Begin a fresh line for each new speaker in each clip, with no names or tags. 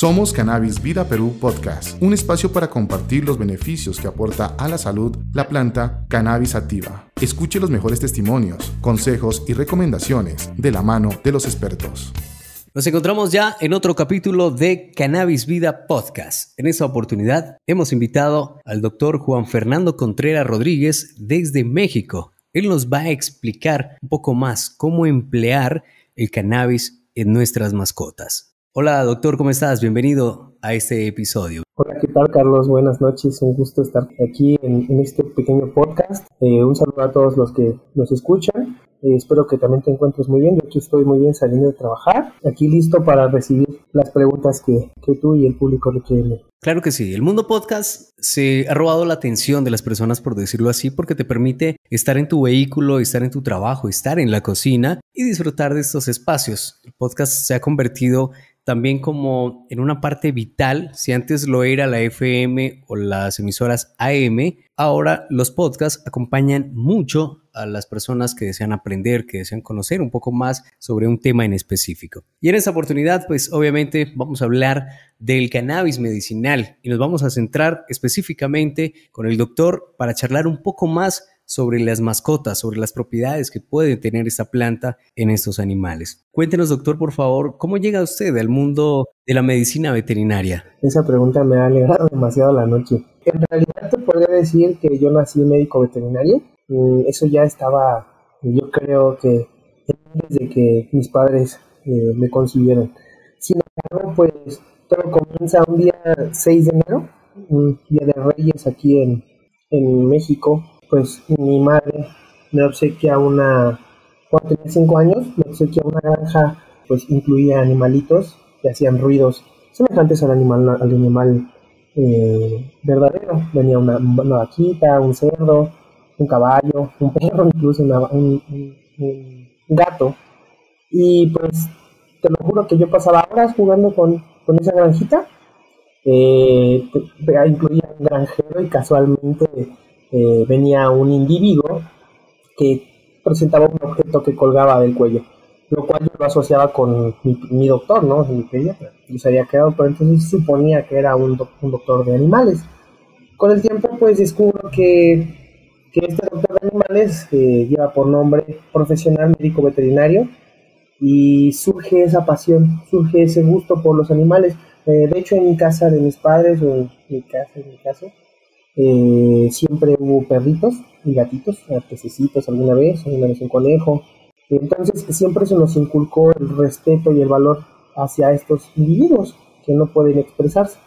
Somos Cannabis Vida Perú Podcast, un espacio para compartir los beneficios que aporta a la salud la planta cannabis activa. Escuche los mejores testimonios, consejos y recomendaciones de la mano de los expertos.
Nos encontramos ya en otro capítulo de Cannabis Vida Podcast. En esta oportunidad hemos invitado al doctor Juan Fernando Contreras Rodríguez desde México. Él nos va a explicar un poco más cómo emplear el cannabis en nuestras mascotas. Hola doctor, ¿cómo estás? Bienvenido a este episodio.
Hola, ¿qué tal Carlos? Buenas noches, un gusto estar aquí en, este pequeño podcast. Eh, un saludo a todos los que nos escuchan. Eh, espero que también te encuentres muy bien. Yo aquí estoy muy bien saliendo de trabajar, aquí listo para recibir las preguntas que, que tú y el público requieren.
Claro que sí, el mundo podcast se ha robado la atención de las personas, por decirlo así, porque te permite estar en tu vehículo, estar en tu trabajo, estar en la cocina y disfrutar de estos espacios. El podcast se ha convertido también como en una parte vital, si antes lo era la FM o las emisoras AM, ahora los podcasts acompañan mucho a las personas que desean aprender, que desean conocer un poco más sobre un tema en específico. Y en esta oportunidad, pues obviamente vamos a hablar del cannabis medicinal y nos vamos a centrar específicamente con el doctor para charlar un poco más sobre las mascotas, sobre las propiedades que puede tener esta planta en estos animales. Cuéntenos, doctor, por favor, ¿cómo llega usted al mundo de la medicina veterinaria?
Esa pregunta me ha alegrado demasiado la noche. En realidad te podría decir que yo nací médico veterinario. Mm, eso ya estaba, yo creo que desde que mis padres eh, me consiguieron. Sin embargo, pues todo comienza un día 6 de enero, un día de Reyes aquí en México pues mi madre me obsequia una, cuando tenía cinco años, me obsequia una granja, pues incluía animalitos que hacían ruidos semejantes al animal, al animal eh, verdadero. Venía una, vaquita, un cerdo, un caballo, un perro, incluso un, gato. Y pues te lo juro que yo pasaba horas jugando con, esa granjita. Eh, incluía un granjero y casualmente eh, venía un individuo que presentaba un objeto que colgaba del cuello, lo cual yo lo asociaba con mi, doctor, ¿no? Mi pediatra. Y se había quedado, pero entonces suponía que era un, doctor de animales. Con el tiempo, pues descubro que, este doctor de animales eh, lleva por nombre profesional médico veterinario y surge esa pasión, surge ese gusto por los animales. Eh, de hecho, en mi casa de mis padres, o en mi casa, en mi caso, eh, siempre hubo perritos y gatitos, pececitos alguna vez, alguna vez un conejo. Entonces siempre se nos inculcó el respeto y el valor hacia estos individuos que no pueden expresarse.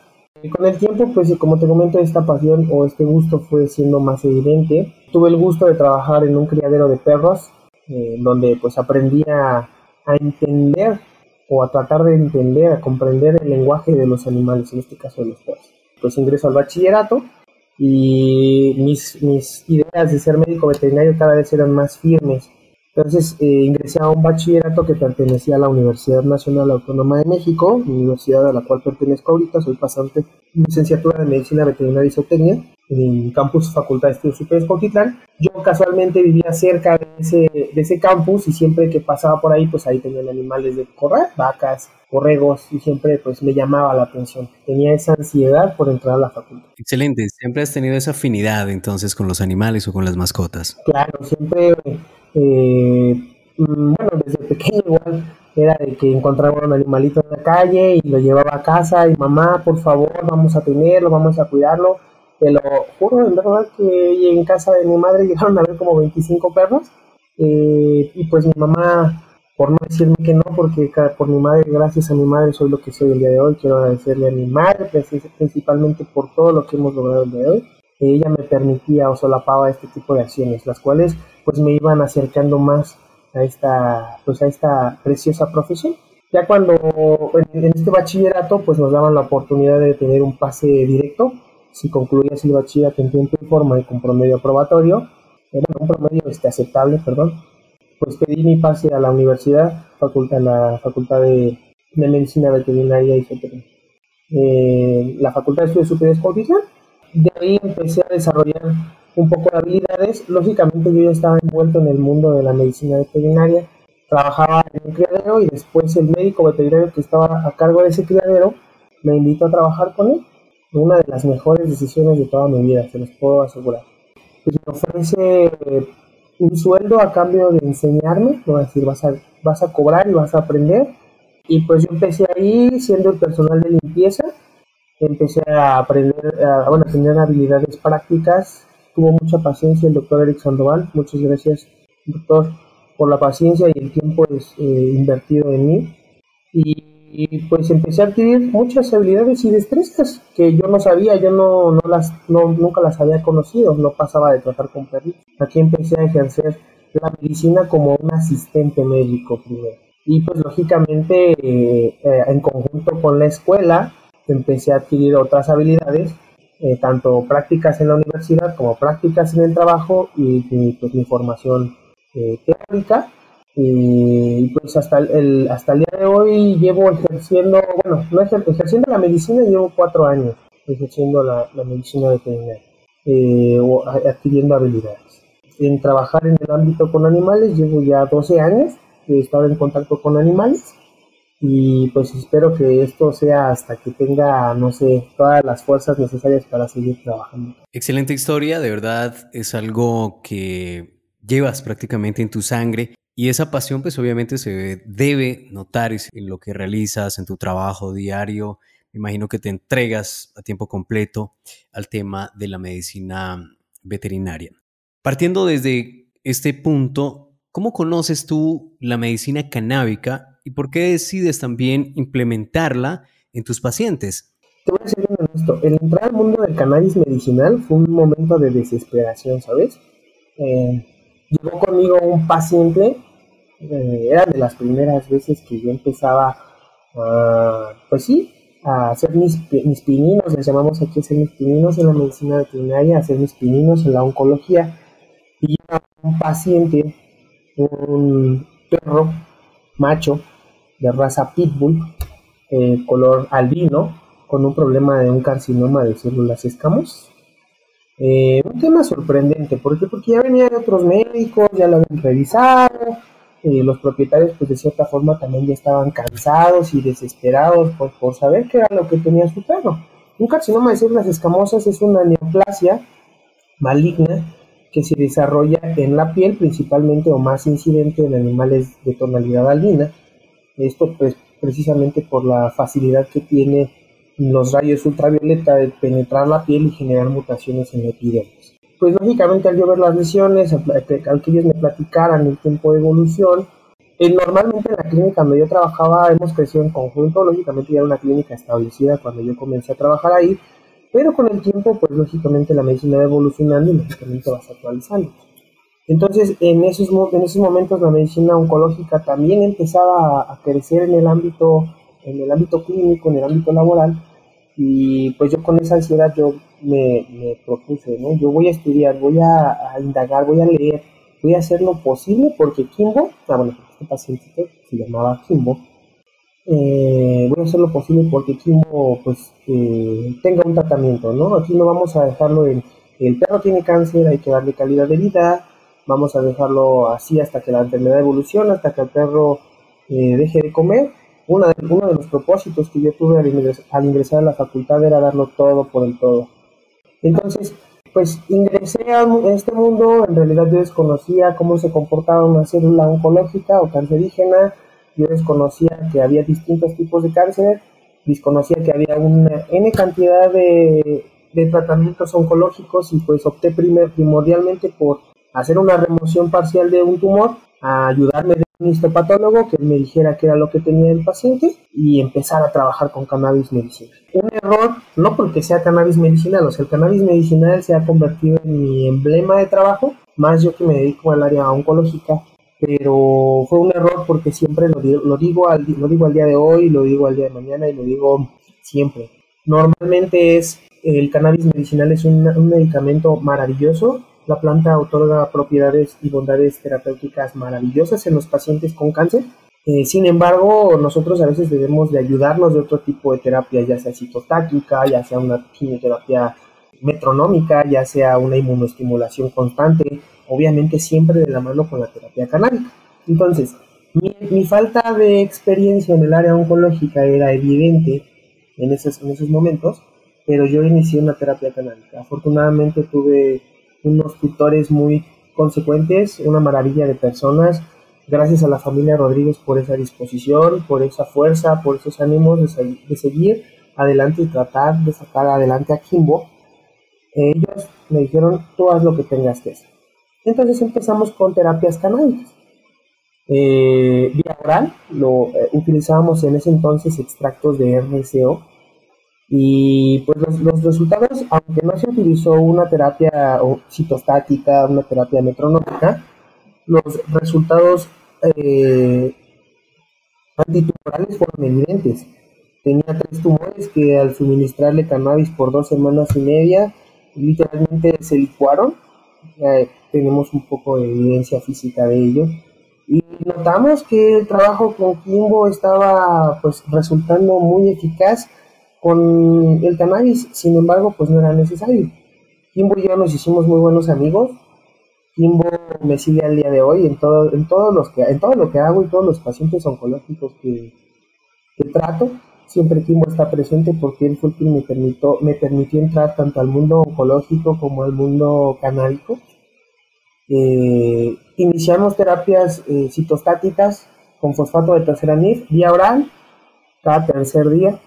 Y con el tiempo, pues como te comento, esta pasión o este gusto fue siendo más evidente. Tuve el gusto de trabajar en un criadero de perros, eh, donde pues aprendí a, a entender o a tratar de entender, a comprender el lenguaje de los animales, en este caso de los perros. Pues ingreso al bachillerato y mis, mis ideas de ser médico veterinario cada vez eran más firmes. Entonces eh, ingresé a un bachillerato que pertenecía a la Universidad Nacional Autónoma de México, universidad a la cual pertenezco ahorita, soy pasante licenciatura de Medicina Veterinaria y Zootecnia en campus Facultad de Estudios Superiores Coquitlán. Yo casualmente vivía cerca de ese, de ese campus y siempre que pasaba por ahí, pues ahí tenían animales de correr, vacas, borregos y siempre pues me llamaba la atención. Tenía esa ansiedad por entrar a la facultad.
Excelente, siempre has tenido esa afinidad entonces con los animales o con las mascotas.
Claro, siempre, eh, bueno, desde pequeño igual era de que encontraba un animalito en la calle y lo llevaba a casa y mamá, por favor, vamos a tenerlo, vamos a cuidarlo te lo juro, en verdad, que en casa de mi madre llegaron a ver como 25 perros. Eh, y pues mi mamá, por no decirme que no, porque por mi madre, gracias a mi madre, soy lo que soy el día de hoy. Quiero agradecerle a mi madre, principalmente por todo lo que hemos logrado el día de hoy. Ella me permitía o solapaba este tipo de acciones, las cuales pues me iban acercando más a esta, pues a esta preciosa profesión. Ya cuando en, este bachillerato pues nos daban la oportunidad de tener un pase directo si concluías el bachillerato en tiempo y forma y con promedio aprobatorio, era un promedio este, aceptable, perdón, pues pedí mi pase a la universidad, facultad, la Facultad de, Medicina Veterinaria y eh, la Facultad de Estudios Superiores Cotiza. De ahí empecé a desarrollar un poco de habilidades. Lógicamente yo ya estaba envuelto en el mundo de la medicina veterinaria. Trabajaba en un criadero y después el médico veterinario que estaba a cargo de ese criadero me invitó a trabajar con él. Una de las mejores decisiones de toda mi vida, se los puedo asegurar. Pues me ofrece un sueldo a cambio de enseñarme, decir, vas a, vas a cobrar y vas a aprender. Y pues yo empecé ahí siendo el personal de limpieza, empecé a aprender, a, bueno, a tener habilidades prácticas. Tuvo mucha paciencia el doctor Eric Sandoval, muchas gracias doctor por la paciencia y el tiempo es, eh, invertido en mí. Y, pues empecé a adquirir muchas habilidades y destrezas que yo no sabía, yo no, no las, no, nunca las había conocido, no pasaba de tratar con perritos. Aquí empecé a ejercer la medicina como un asistente médico primero. Y pues lógicamente eh, eh, en conjunto con la escuela empecé a adquirir otras habilidades, tanto prácticas en la universidad como prácticas en el trabajo y, y pues mi formación eh, teórica y pues hasta el, hasta el día de hoy llevo ejerciendo, bueno, no ejerciendo la medicina llevo cuatro años ejerciendo la, medicina veterinaria eh, o adquiriendo habilidades. En trabajar en el ámbito con animales llevo ya 12 años, he estado en contacto con animales y pues espero que esto sea hasta que tenga, no sé, todas las fuerzas necesarias para seguir trabajando.
Excelente historia, de verdad es algo que llevas prácticamente en tu sangre y esa pasión pues obviamente se debe notar en lo que realizas, en tu trabajo diario. Me imagino que te entregas a tiempo completo al tema de la medicina veterinaria. Partiendo desde este punto, ¿cómo conoces tú la medicina canábica y por qué decides también implementarla en tus pacientes?
Te voy a decir esto, el entrar al mundo del cannabis medicinal fue un momento de desesperación, ¿sabes? Eh, llegó conmigo un paciente, eh, era de las primeras veces que yo empezaba, a, pues sí, a hacer mis, mis pininos, les llamamos aquí hacer mis pininos en la medicina veterinaria, hacer mis pininos en la oncología. Y un paciente, un perro macho de raza pitbull, eh, color albino, con un problema de un carcinoma de células escamosas. Eh, un tema sorprendente, ¿por Porque ya venían otros médicos, ya lo habían revisado, eh, los propietarios pues de cierta forma también ya estaban cansados y desesperados por, por saber qué era lo que tenía su perro. Un carcinoma de células escamosas es una neoplasia maligna que se desarrolla en la piel principalmente o más incidente en animales de tonalidad albina. Esto pues precisamente por la facilidad que tiene los rayos ultravioleta de penetrar la piel y generar mutaciones en la epidermis. Pues lógicamente al yo ver las lesiones, al que ellos me platicaran el tiempo de evolución, eh, normalmente en la clínica donde yo trabajaba hemos crecido en conjunto, lógicamente ya era una clínica establecida cuando yo comencé a trabajar ahí, pero con el tiempo pues lógicamente la medicina va evolucionando y lógicamente vas actualizando. Entonces en esos, en esos momentos la medicina oncológica también empezaba a crecer en el ámbito en el ámbito clínico, en el ámbito laboral, y pues yo con esa ansiedad yo me, propuse, ¿no? Yo voy a estudiar, voy a, indagar, voy a leer, voy a hacer lo posible porque Kimbo, ah, bueno, este paciente se llamaba Kimbo, eh, voy a hacer lo posible porque Kimbo pues eh, tenga un tratamiento, ¿no? Aquí no vamos a dejarlo en, el perro tiene cáncer, hay que darle calidad de vida, vamos a dejarlo así hasta que la enfermedad evolucione, hasta que el perro eh, deje de comer uno de los propósitos que yo tuve al ingresar, a la facultad era darlo todo por el todo. Entonces, pues ingresé a este mundo, en realidad yo desconocía cómo se comportaba una célula oncológica o cancerígena, yo desconocía que había distintos tipos de cáncer, desconocía que había una N cantidad de, de tratamientos oncológicos y pues opté primordialmente por hacer una remoción parcial de un tumor, a ayudarme un histopatólogo que me dijera qué era lo que tenía el paciente y empezar a trabajar con cannabis medicinal. Un error, no porque sea cannabis medicinal, o sea, el cannabis medicinal se ha convertido en mi emblema de trabajo, más yo que me dedico al área oncológica, pero fue un error porque siempre lo, digo, lo, digo al, lo digo al día de hoy, lo digo al día de mañana y lo digo siempre. Normalmente es, el cannabis medicinal es un medicamento maravilloso, la planta otorga propiedades y bondades terapéuticas maravillosas en los pacientes con cáncer. Eh, sin embargo, nosotros a veces debemos de ayudarnos de otro tipo de terapia, ya sea citotáquica, ya sea una quimioterapia metronómica, ya sea una inmunoestimulación constante, obviamente siempre de la mano con la terapia canábica. Entonces, mi, falta de experiencia en el área oncológica era evidente en esos, en esos momentos, pero yo inicié una terapia canábica. Afortunadamente tuve unos tutores muy consecuentes, una maravilla de personas. Gracias a la familia Rodríguez por esa disposición, por esa fuerza, por esos ánimos de, seguir adelante y tratar de sacar adelante a Kimbo. Ellos me dijeron, tú haz lo que tengas que hacer. Entonces empezamos con terapias canábicas. Eh, vía oral, lo eh, utilizábamos en ese entonces extractos de RCO y pues los, resultados, aunque no se utilizó una terapia citostática, una terapia metronómica, los resultados eh, antitumorales fueron evidentes. Tenía tres tumores que al suministrarle cannabis por dos semanas y media, literalmente se licuaron. tenemos un poco de evidencia física de ello. Y notamos que el trabajo con Kimbo estaba pues resultando muy eficaz con el cannabis, sin embargo, pues no era necesario. Kimbo y yo nos hicimos muy buenos amigos. Kimbo me sigue al día de hoy en todo, en todos los que, en todo lo que hago y todos los pacientes oncológicos que, trato. Siempre Kimbo está presente porque él fue que me permitió, me permitió entrar tanto al mundo oncológico como al mundo canábico. Eh, iniciamos terapias eh, citostáticas con fosfato de terceranil vía oral cada tercer día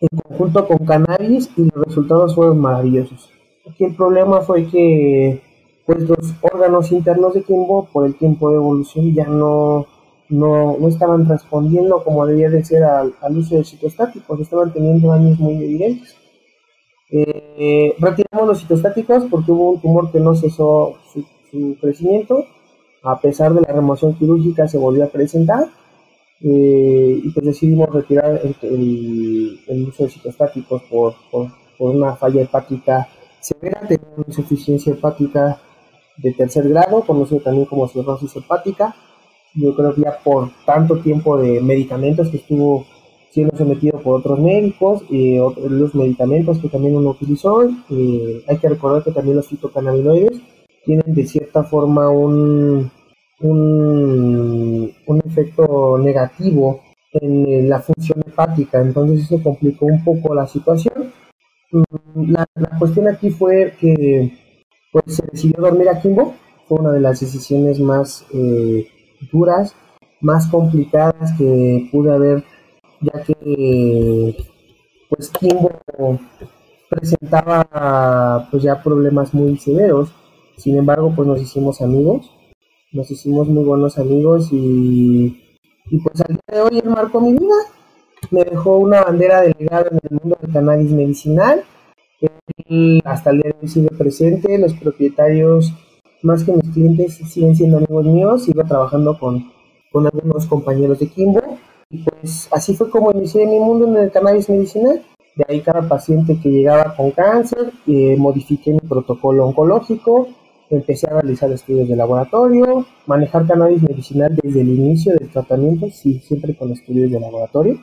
en conjunto con cannabis y los resultados fueron maravillosos. Aquí el problema fue que pues los órganos internos de Kimbo por el tiempo de evolución ya no, no, estaban respondiendo como debía de ser al, uso de citostáticos, estaban teniendo daños muy evidentes. Eh, retiramos los citostáticos porque hubo un tumor que no cesó su crecimiento, a pesar de la remoción quirúrgica se volvió a presentar eh, y pues decidimos retirar el, uso de citostáticos por, por, una falla hepática severa, una insuficiencia hepática de tercer grado, conocido también como cirrosis hepática. Yo creo que ya por tanto tiempo de medicamentos que estuvo siendo sometido por otros médicos, y los medicamentos que también uno utilizó, eh, hay que recordar que también los fitocannabinoides tienen de cierta forma un, un, efecto negativo en la función hepática, entonces eso complicó un poco la situación. Mm, la, cuestión aquí fue que pues, se decidió dormir a Kimbo, fue una de las decisiones más eh, duras, más complicadas que pude haber, ya que pues Kimbo presentaba pues ya problemas muy severos, sin embargo pues nos hicimos amigos nos hicimos muy buenos amigos y, y pues al día de hoy él marcó mi vida. Me dejó una bandera delegada en el mundo del cannabis medicinal. Él hasta el día de hoy sigue presente. Los propietarios, más que mis clientes, siguen siendo amigos míos. Sigo trabajando con, con algunos compañeros de Kimbo. Y pues así fue como inicié mi mundo en el cannabis medicinal. De ahí cada paciente que llegaba con cáncer, eh, modifiqué mi protocolo oncológico, empecé a realizar estudios de laboratorio, manejar cannabis medicinal desde el inicio del tratamiento, sí, siempre con estudios de laboratorio.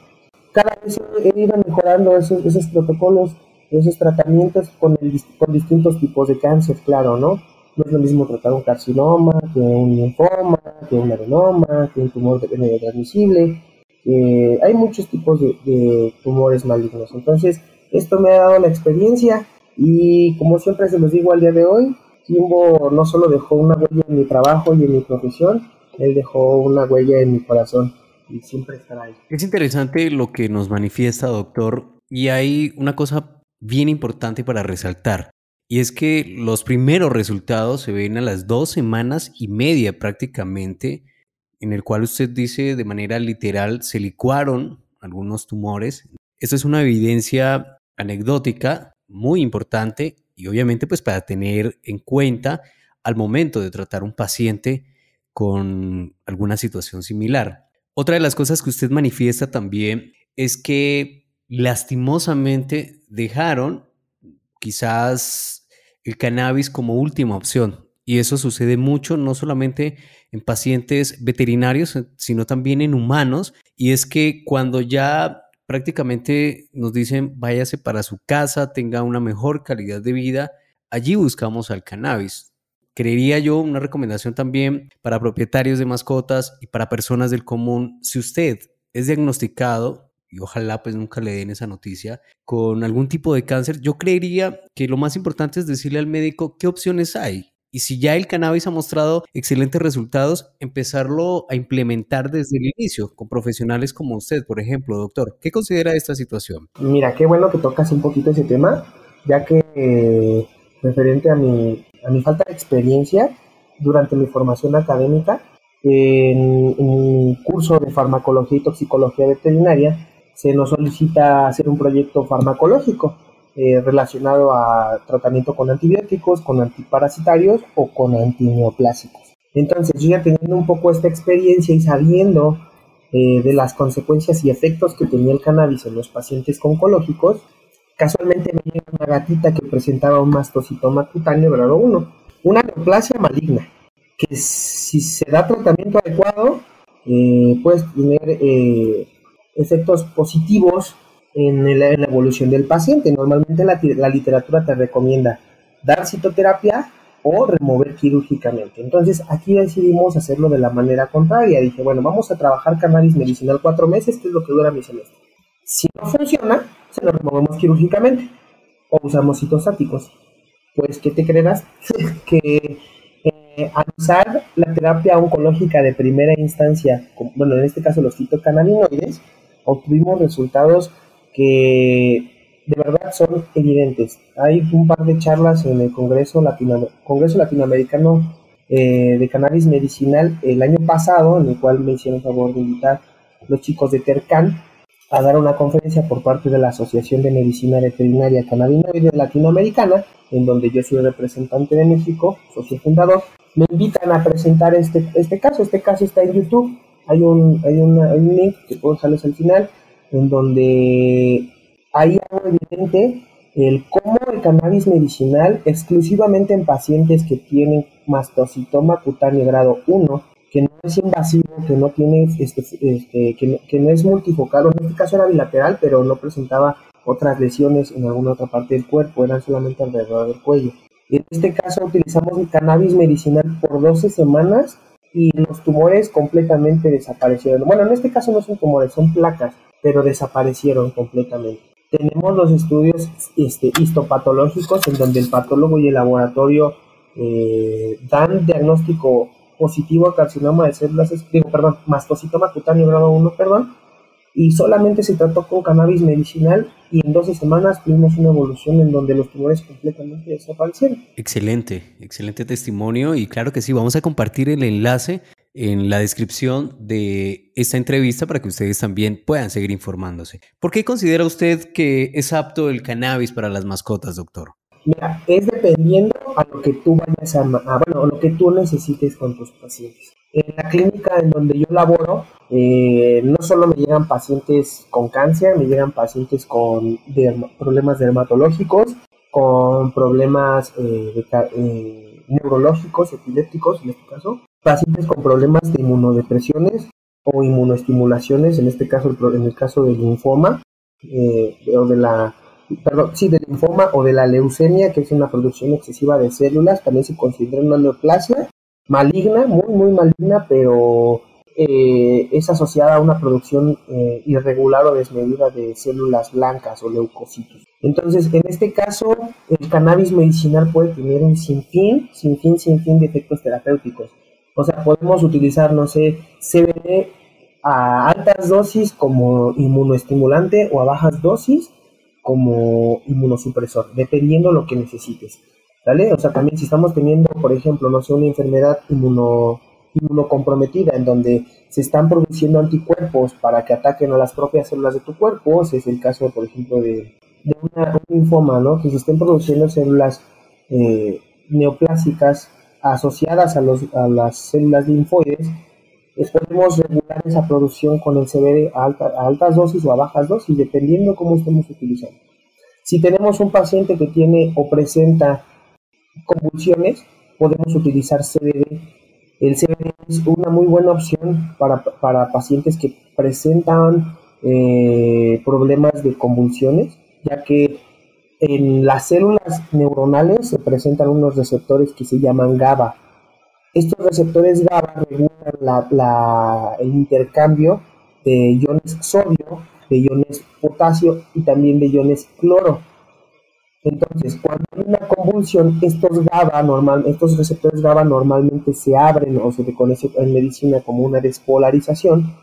Cada vez he ido mejorando esos, esos protocolos, esos tratamientos con, con distintos tipos de cáncer, claro, ¿no? No es lo mismo tratar un carcinoma que un linfoma, que un adenoma, que un tumor transmisible. Eh, hay muchos tipos de, de tumores malignos. Entonces, esto me ha dado la experiencia y como siempre se los digo al día de hoy, Kimbo no solo dejó una huella en mi trabajo y en mi profesión, él dejó una huella en mi corazón y siempre estará ahí.
Es interesante lo que nos manifiesta, doctor, y hay una cosa bien importante para resaltar. Y es que los primeros resultados se ven a las dos semanas y media prácticamente, en el cual usted dice de manera literal se licuaron algunos tumores. Esto es una evidencia anecdótica muy importante y obviamente pues para tener en cuenta al momento de tratar un paciente con alguna situación similar. Otra de las cosas que usted manifiesta también es que lastimosamente dejaron quizás el cannabis como última opción. Y eso sucede mucho, no solamente en pacientes veterinarios, sino también en humanos. Y es que cuando ya prácticamente nos dicen váyase para su casa, tenga una mejor calidad de vida. Allí buscamos al cannabis. Creería yo una recomendación también para propietarios de mascotas y para personas del común. Si usted es diagnosticado y ojalá pues nunca le den esa noticia, con algún tipo de cáncer, yo creería que lo más importante es decirle al médico qué opciones hay. Y si ya el cannabis ha mostrado excelentes resultados, empezarlo a implementar desde el inicio, con profesionales como usted, por ejemplo, doctor. ¿Qué considera de esta situación?
Mira, qué bueno que tocas un poquito ese tema, ya que eh, referente a mi, a mi falta de experiencia durante mi formación académica, en un curso de farmacología y toxicología veterinaria, se nos solicita hacer un proyecto farmacológico eh, relacionado a tratamiento con antibióticos, con antiparasitarios o con antineoplásicos. Entonces, yo ya teniendo un poco esta experiencia y sabiendo eh, de las consecuencias y efectos que tenía el cannabis en los pacientes oncológicos, casualmente me llega una gatita que presentaba un mastocitoma cutáneo grado 1, una neoplasia maligna, que si se da tratamiento adecuado, eh, puede tener eh, efectos positivos en, la evolución del paciente. Normalmente la, la, literatura te recomienda dar citoterapia o remover quirúrgicamente. Entonces aquí decidimos hacerlo de la manera contraria. Dije, bueno, vamos a trabajar cannabis medicinal cuatro meses, que es lo que dura mi semestre. Si no funciona, se lo removemos quirúrgicamente o usamos citostáticos. Pues, ¿qué te creerás? que eh, al usar la terapia oncológica de primera instancia, bueno, en este caso los fitocannabinoides, obtuvimos resultados que de verdad son evidentes. Hay un par de charlas en el Congreso, Congreso Latinoamericano eh, de Cannabis Medicinal el año pasado, en el cual me hicieron favor de invitar los chicos de Tercan a dar una conferencia por parte de la Asociación de Medicina Veterinaria Cannabinoide Latinoamericana, en donde yo soy representante de México, socio fundador, me invitan a presentar este, este caso. Este caso está en YouTube. Hay un, hay, un link que puedo dejarles al final, en donde hay algo evidente el cómo el cannabis medicinal, exclusivamente en pacientes que tienen mastocitoma cutáneo grado 1, que no es invasivo, que no tiene, este, este, que, no, que no es multifocal, en este caso era bilateral, pero no presentaba otras lesiones en alguna otra parte del cuerpo, eran solamente alrededor del cuello. En este caso utilizamos el cannabis medicinal por 12 semanas y los tumores completamente desaparecieron. Bueno, en este caso no son tumores, son placas, pero desaparecieron completamente. Tenemos los estudios este, histopatológicos en donde el patólogo y el laboratorio eh, dan diagnóstico positivo a carcinoma de células, digo, perdón, mastocitoma cutáneo grado 1, perdón, y solamente se trató con cannabis medicinal y en 12 semanas tuvimos una evolución en donde los tumores completamente desaparecieron.
Excelente, excelente testimonio y claro que sí, vamos a compartir el enlace en la descripción de esta entrevista para que ustedes también puedan seguir informándose. ¿Por qué considera usted que es apto el cannabis para las mascotas, doctor?
Mira, es dependiendo a lo que tú vayas a, a bueno, a lo que tú necesites con tus pacientes. En la clínica en donde yo laboro, eh, no solo me llegan pacientes con cáncer, me llegan pacientes con problemas dermatológicos, con problemas eh, eh, neurológicos, epilépticos en este caso, pacientes con problemas de inmunodepresiones o inmunoestimulaciones, en este caso en el caso del linfoma o de la perdón, sí, del linfoma o de la leucemia, que es una producción excesiva de células, también se considera una neoplasia maligna, muy, muy maligna, pero eh, es asociada a una producción eh, irregular o desmedida de células blancas o leucocitos. Entonces, en este caso, el cannabis medicinal puede tener un sinfín, sinfín, sinfín de efectos terapéuticos. O sea, podemos utilizar, no sé, CBD a altas dosis como inmunoestimulante o a bajas dosis como inmunosupresor, dependiendo lo que necesites. ¿Vale? O sea, también si estamos teniendo, por ejemplo, no sé, una enfermedad inmuno, inmunocomprometida en donde se están produciendo anticuerpos para que ataquen a las propias células de tu cuerpo, ese es el caso, por ejemplo, de, una, un linfoma, ¿no? Que se estén produciendo células eh, neoplásicas asociadas a, los, a las células linfoides, pues podemos regular esa producción con el CBD a, altas dosis o a bajas dosis, dependiendo cómo estemos utilizando. Si tenemos un paciente que tiene o presenta convulsiones, podemos utilizar CBD. El CBD es una muy buena opción para, para pacientes que presentan eh, problemas de convulsiones, ya que en las células neuronales se presentan unos receptores que se llaman GABA. Estos receptores GABA regulan la, el intercambio de iones sodio de iones potasio y también de iones cloro. Entonces, cuando hay una convulsión, estos GABA normal, estos receptores GABA normalmente se abren o se le conoce en medicina como una despolarización.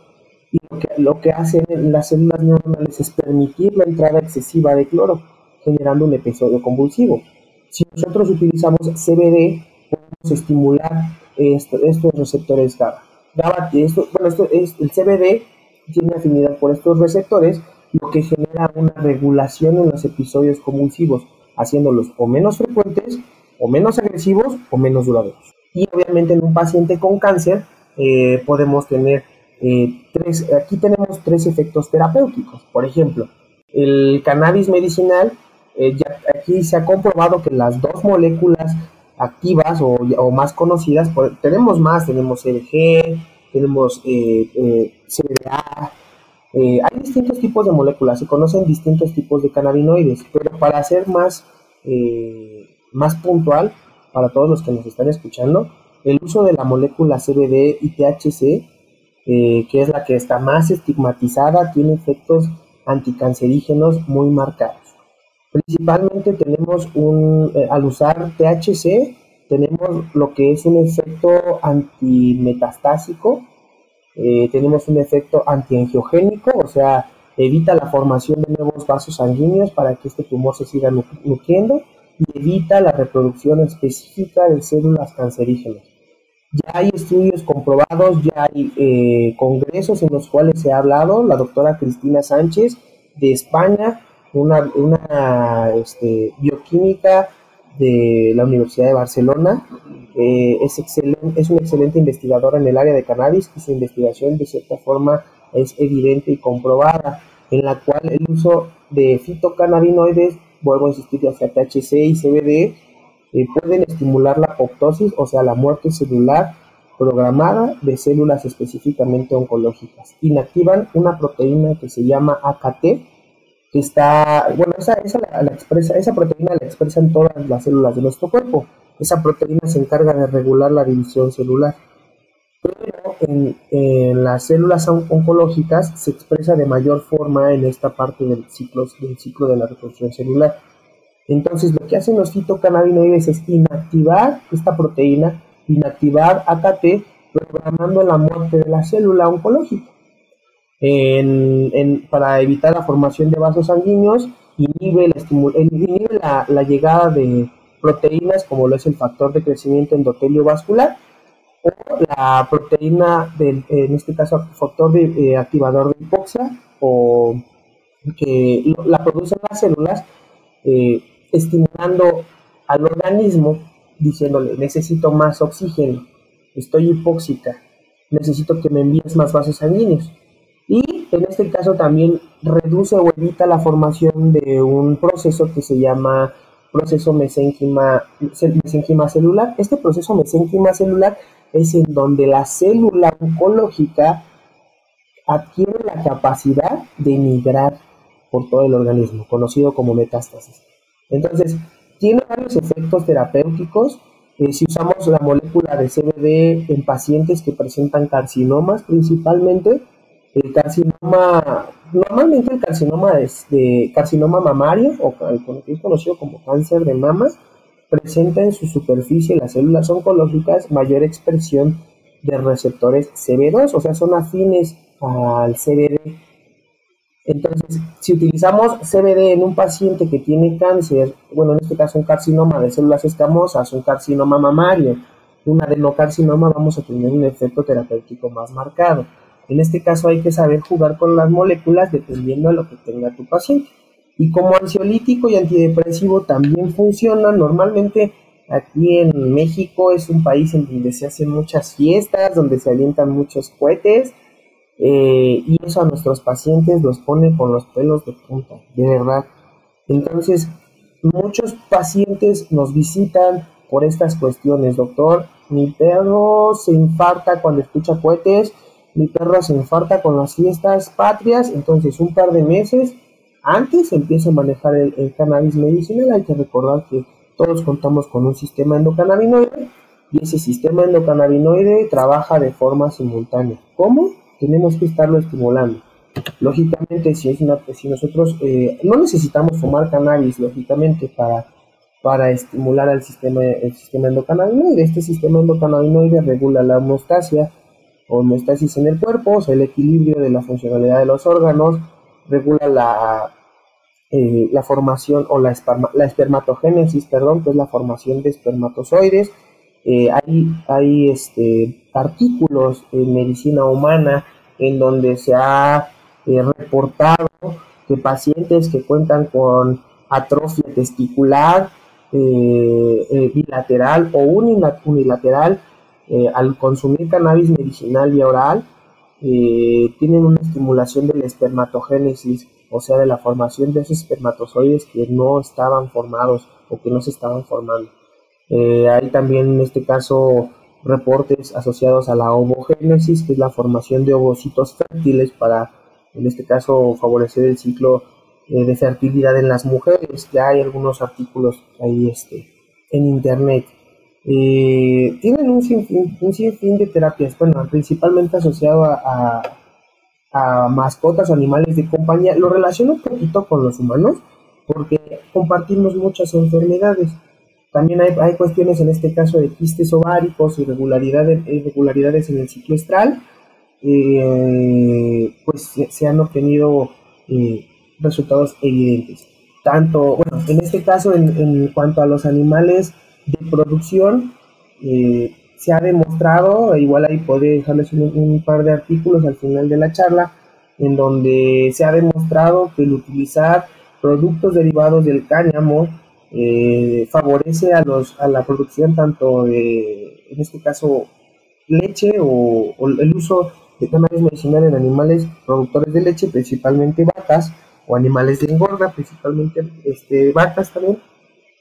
Y lo que hacen las células neuronales es permitir la entrada excesiva de cloro, generando un episodio convulsivo. Si nosotros utilizamos CBD, podemos estimular estos receptores GABA. Esto, bueno, esto es, el CBD tiene afinidad por estos receptores lo que genera una regulación en los episodios convulsivos, haciéndolos o menos frecuentes, o menos agresivos, o menos duraderos. Y obviamente en un paciente con cáncer eh, podemos tener eh, tres, aquí tenemos tres efectos terapéuticos. Por ejemplo, el cannabis medicinal, eh, aquí se ha comprobado que las dos moléculas activas o, más conocidas, tenemos más, tenemos CBG, tenemos CBDA, eh, hay distintos tipos de moléculas, se conocen distintos tipos de cannabinoides, pero para ser más, eh, más puntual para todos los que nos están escuchando, el uso de la molécula CBD y THC, eh, que es la que está más estigmatizada, tiene efectos anticancerígenos muy marcados. Principalmente tenemos un, al usar THC, tenemos lo que es un efecto antimetastásico, eh, tenemos un efecto antiangiogénico, o sea, evita la formación de nuevos vasos sanguíneos para que este tumor se siga nutriendo y evita la reproducción específica de células cancerígenas. Ya hay estudios comprobados, ya hay eh, congresos en los cuales se ha hablado. La doctora Cristina Sánchez de España, una, este, bioquímica de la Universidad de Barcelona. Eh, es, excelente, es excelente investigadora en el área de cannabis y su investigación de cierta forma es evidente y comprobada, en la cual el uso de fitocannabinoides, vuelvo a insistir, sea THC y CBD, eh, pueden estimular la apoptosis, o sea, la muerte celular programada de células específicamente oncológicas. Inactivan una proteína que se llama AKT, que está, bueno, esa, esa, la, expresa, esa proteína la expresan todas las células de nuestro cuerpo. Esa proteína se encarga de regular la división celular. Pero en, en las células oncológicas se expresa de mayor forma en esta parte del ciclo, del ciclo de la reproducción celular. Entonces, lo que hacen los fitocannabinoides es inactivar esta proteína, inactivar AKT, programando la muerte de la célula oncológica para evitar la formación de vasos sanguíneos, inhibe, la, la, llegada de proteínas como lo es el factor de crecimiento endotelio vascular o la proteína, del, en este caso factor de, eh, activador de hipoxia o que la producen las células eh, estimulando al organismo diciéndole necesito más oxígeno, estoy hipóxica, necesito que me envíes más vasos sanguíneos y en este caso también reduce o evita la formación de un proceso que se llama proceso mesénquima, celular. Este proceso mesénquima celular es en donde la célula oncológica adquiere la capacidad de migrar por todo el organismo, conocido como metástasis. Entonces, tiene varios efectos terapéuticos. Eh, si usamos la molécula de CBD en pacientes que presentan carcinomas principalmente, el carcinoma, normalmente el carcinoma de carcinoma mamario, o que es conocido como cáncer de mama, presenta en su superficie las células oncológicas mayor expresión de receptores CB2, o sea, son afines al CBD. Entonces, si utilizamos CBD en un paciente que tiene cáncer, bueno, en este caso un carcinoma de células escamosas, un carcinoma mamario, un adenocarcinoma, vamos a tener un efecto terapéutico más marcado. En este caso hay que saber jugar con las moléculas dependiendo de lo que tenga tu paciente. Y como ansiolítico y antidepresivo también funciona. Normalmente aquí en México es un país en donde se hacen muchas fiestas, donde se alientan muchos cohetes. Eh, y eso a nuestros pacientes los pone con los pelos de punta, de verdad. Entonces, muchos pacientes nos visitan por estas cuestiones. Doctor, mi perro se infarta cuando escucha cohetes mi perro se infarta con las fiestas patrias, entonces un par de meses antes empieza a manejar el, cannabis medicinal. Hay que recordar que todos contamos con un sistema endocannabinoide y ese sistema endocannabinoide trabaja de forma simultánea. ¿Cómo? Tenemos que estarlo estimulando. Lógicamente, si, es una, si nosotros eh, no necesitamos fumar cannabis, lógicamente, para, para estimular al sistema, el sistema endocannabinoide. Este sistema endocannabinoide regula la homeostasia, homeostasis en el cuerpo, o sea, el equilibrio de la funcionalidad de los órganos, regula la, eh, la formación o la, la espermatogénesis, perdón, que es la formación de espermatozoides. Eh, hay hay este, artículos en medicina humana en donde se ha eh, reportado que pacientes que cuentan con atrofia testicular bilateral o unilateral al consumir cannabis medicinal y oral tienen una estimulación de la espermatogénesis o sea, de la formación de esos espermatozoides que no estaban formados o que no se estaban formando. Eh, hay también en este caso reportes asociados a la ovogénesis, que es la formación de ovocitos fértiles para, en este caso, favorecer el ciclo eh, de fertilidad en las mujeres. Ya hay algunos artículos ahí este, en internet. Eh, tienen un sinfín, un sinfín de terapias, bueno, principalmente asociado a a mascotas animales de compañía, lo relaciono un poquito con los humanos porque compartimos muchas enfermedades. También hay, hay cuestiones en este caso de quistes ováricos, irregularidades, irregularidades en el ciclo estral, eh, pues se han obtenido eh, resultados evidentes. Tanto, bueno, en este caso en, en cuanto a los animales de producción, eh, se ha demostrado, igual ahí puede dejarles un, par de artículos al final de la charla, en donde se ha demostrado que el utilizar productos derivados del cáñamo eh, favorece a, los, a la producción tanto de, en este caso, leche o, el uso de cannabis medicinal en animales productores de leche, principalmente vacas o animales de engorda, principalmente este, vacas también,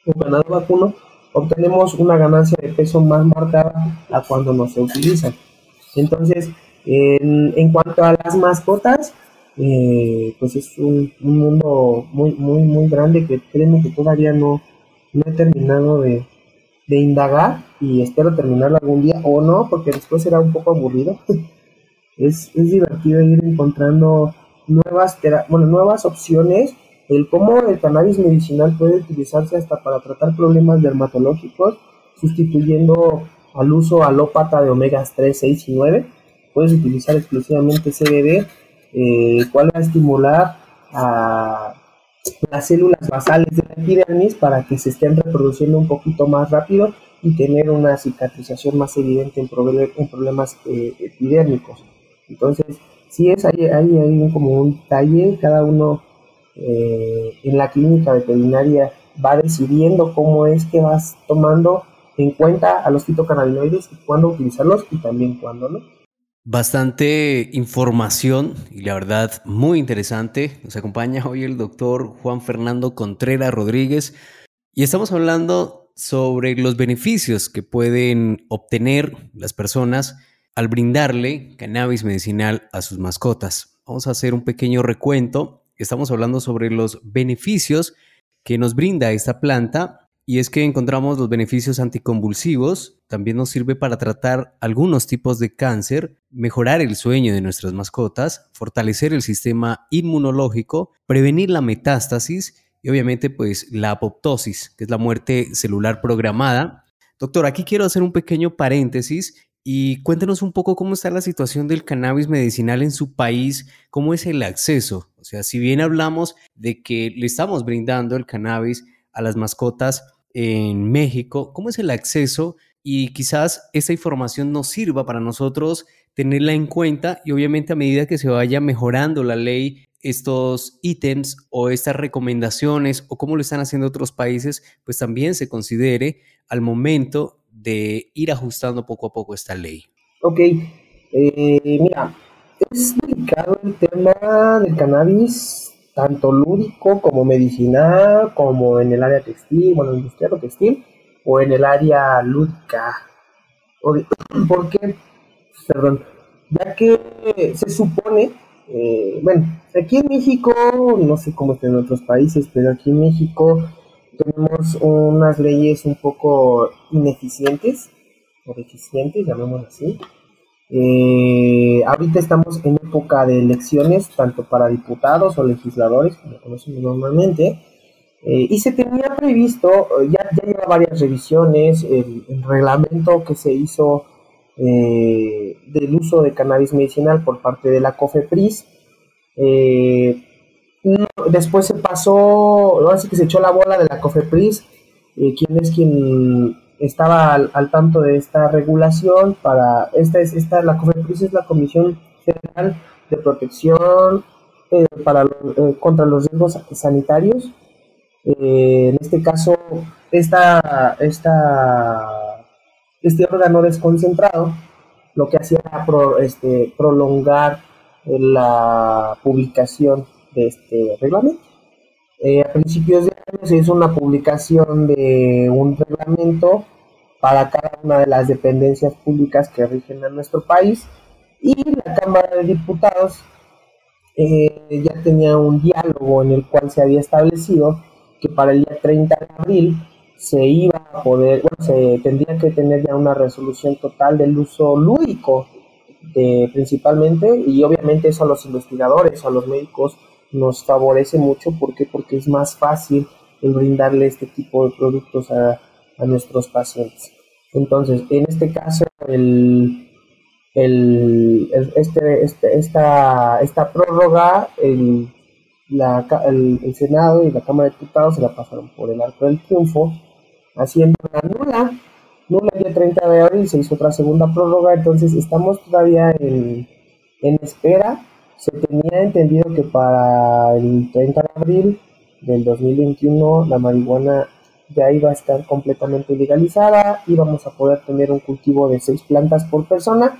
o ganado vacuno, obtenemos una ganancia de peso más marcada a cuando no se utilizan. Entonces, en, en cuanto a las mascotas, eh, pues es un, mundo muy, muy, muy grande que créeme que todavía no, no he terminado de, de indagar y espero terminarlo algún día o no, porque después será un poco aburrido. es, es divertido ir encontrando nuevas, bueno, nuevas opciones el cómo el cannabis medicinal puede utilizarse hasta para tratar problemas dermatológicos, sustituyendo al uso alópata de omegas 3, 6 y 9. Puedes utilizar exclusivamente CBD, eh, cual va a estimular a las células basales de la epidermis para que se estén reproduciendo un poquito más rápido y tener una cicatrización más evidente en, problemas eh, epidérmicos. Entonces, si es ahí, hay, hay como un taller, cada uno eh, en la clínica veterinaria va decidiendo cómo es que vas tomando en cuenta a los fitocannabinoides y cuándo utilizarlos y también cuándo no.
Bastante información y la verdad muy interesante. Nos acompaña hoy el doctor Juan Fernando Contreras Rodríguez y estamos hablando sobre los beneficios que pueden obtener las personas al brindarle cannabis medicinal a sus mascotas. Vamos a hacer un pequeño recuento estamos hablando sobre los beneficios que nos brinda esta planta y es que encontramos los beneficios anticonvulsivos, también nos sirve para tratar algunos tipos de cáncer, mejorar el sueño de nuestras mascotas, fortalecer el sistema inmunológico, prevenir la metástasis y obviamente pues la apoptosis, que es la muerte celular programada. Doctor, aquí quiero hacer un pequeño paréntesis y cuéntenos un poco cómo está la situación del cannabis medicinal en su país, cómo es el acceso. O sea, si bien hablamos de que le estamos brindando el cannabis a las mascotas en México, ¿cómo es el acceso? Y quizás esta información nos sirva para nosotros tenerla en cuenta y obviamente a medida que se vaya mejorando la ley, estos ítems o estas recomendaciones o cómo lo están haciendo otros países, pues también se considere al momento de ir ajustando poco a poco esta ley?
Ok, eh, mira, es delicado el tema del cannabis, tanto lúdico como medicinal, como en el área textil, bueno, industrial o textil, o en el área lúdica. ¿Por qué? Perdón, ya que se supone, eh, bueno, aquí en México, no sé cómo está en otros países, pero aquí en México tenemos unas leyes un poco ineficientes o deficientes, llamémoslo así, Eh, ahorita estamos en época de elecciones, tanto para diputados o legisladores, como conocemos normalmente, eh, y se tenía previsto, ya, ya lleva varias revisiones, el, reglamento que se hizo eh, del uso de cannabis medicinal por parte de la COFEPRIS. Después se pasó, así que se echó la bola de la COFEPRIS, quien es quien estaba al, tanto de esta regulación para esta es esta la COFEPRIS es la Comisión Federal de Protección eh, para eh, contra los riesgos sanitarios. Eh, en este caso esta, esta este órgano desconcentrado lo que hacía era este, prolongar la publicación de este reglamento. A principios de año se hizo una publicación de un reglamento para cada una de las dependencias públicas que rigen a nuestro país y la Cámara de Diputados eh, ya tenía un diálogo en el cual se había establecido que para el día 30 de abril se iba a poder, bueno, se tendría que tener ya una resolución total del uso lúdico eh, principalmente y obviamente eso a los investigadores, a los médicos nos favorece mucho porque porque es más fácil el brindarle este tipo de productos a, a nuestros pacientes. Entonces, en este caso, el, el, este, este, esta, esta prórroga, el, la, el, Senado y la Cámara de Diputados se la pasaron por el arco del triunfo, haciendo la nula. Nula día 30 de abril se hizo otra segunda prórroga, entonces estamos todavía en, en espera. Se tenía entendido que para el 30 de abril del 2021 la marihuana ya iba a estar completamente legalizada, íbamos a poder tener un cultivo de seis plantas por persona,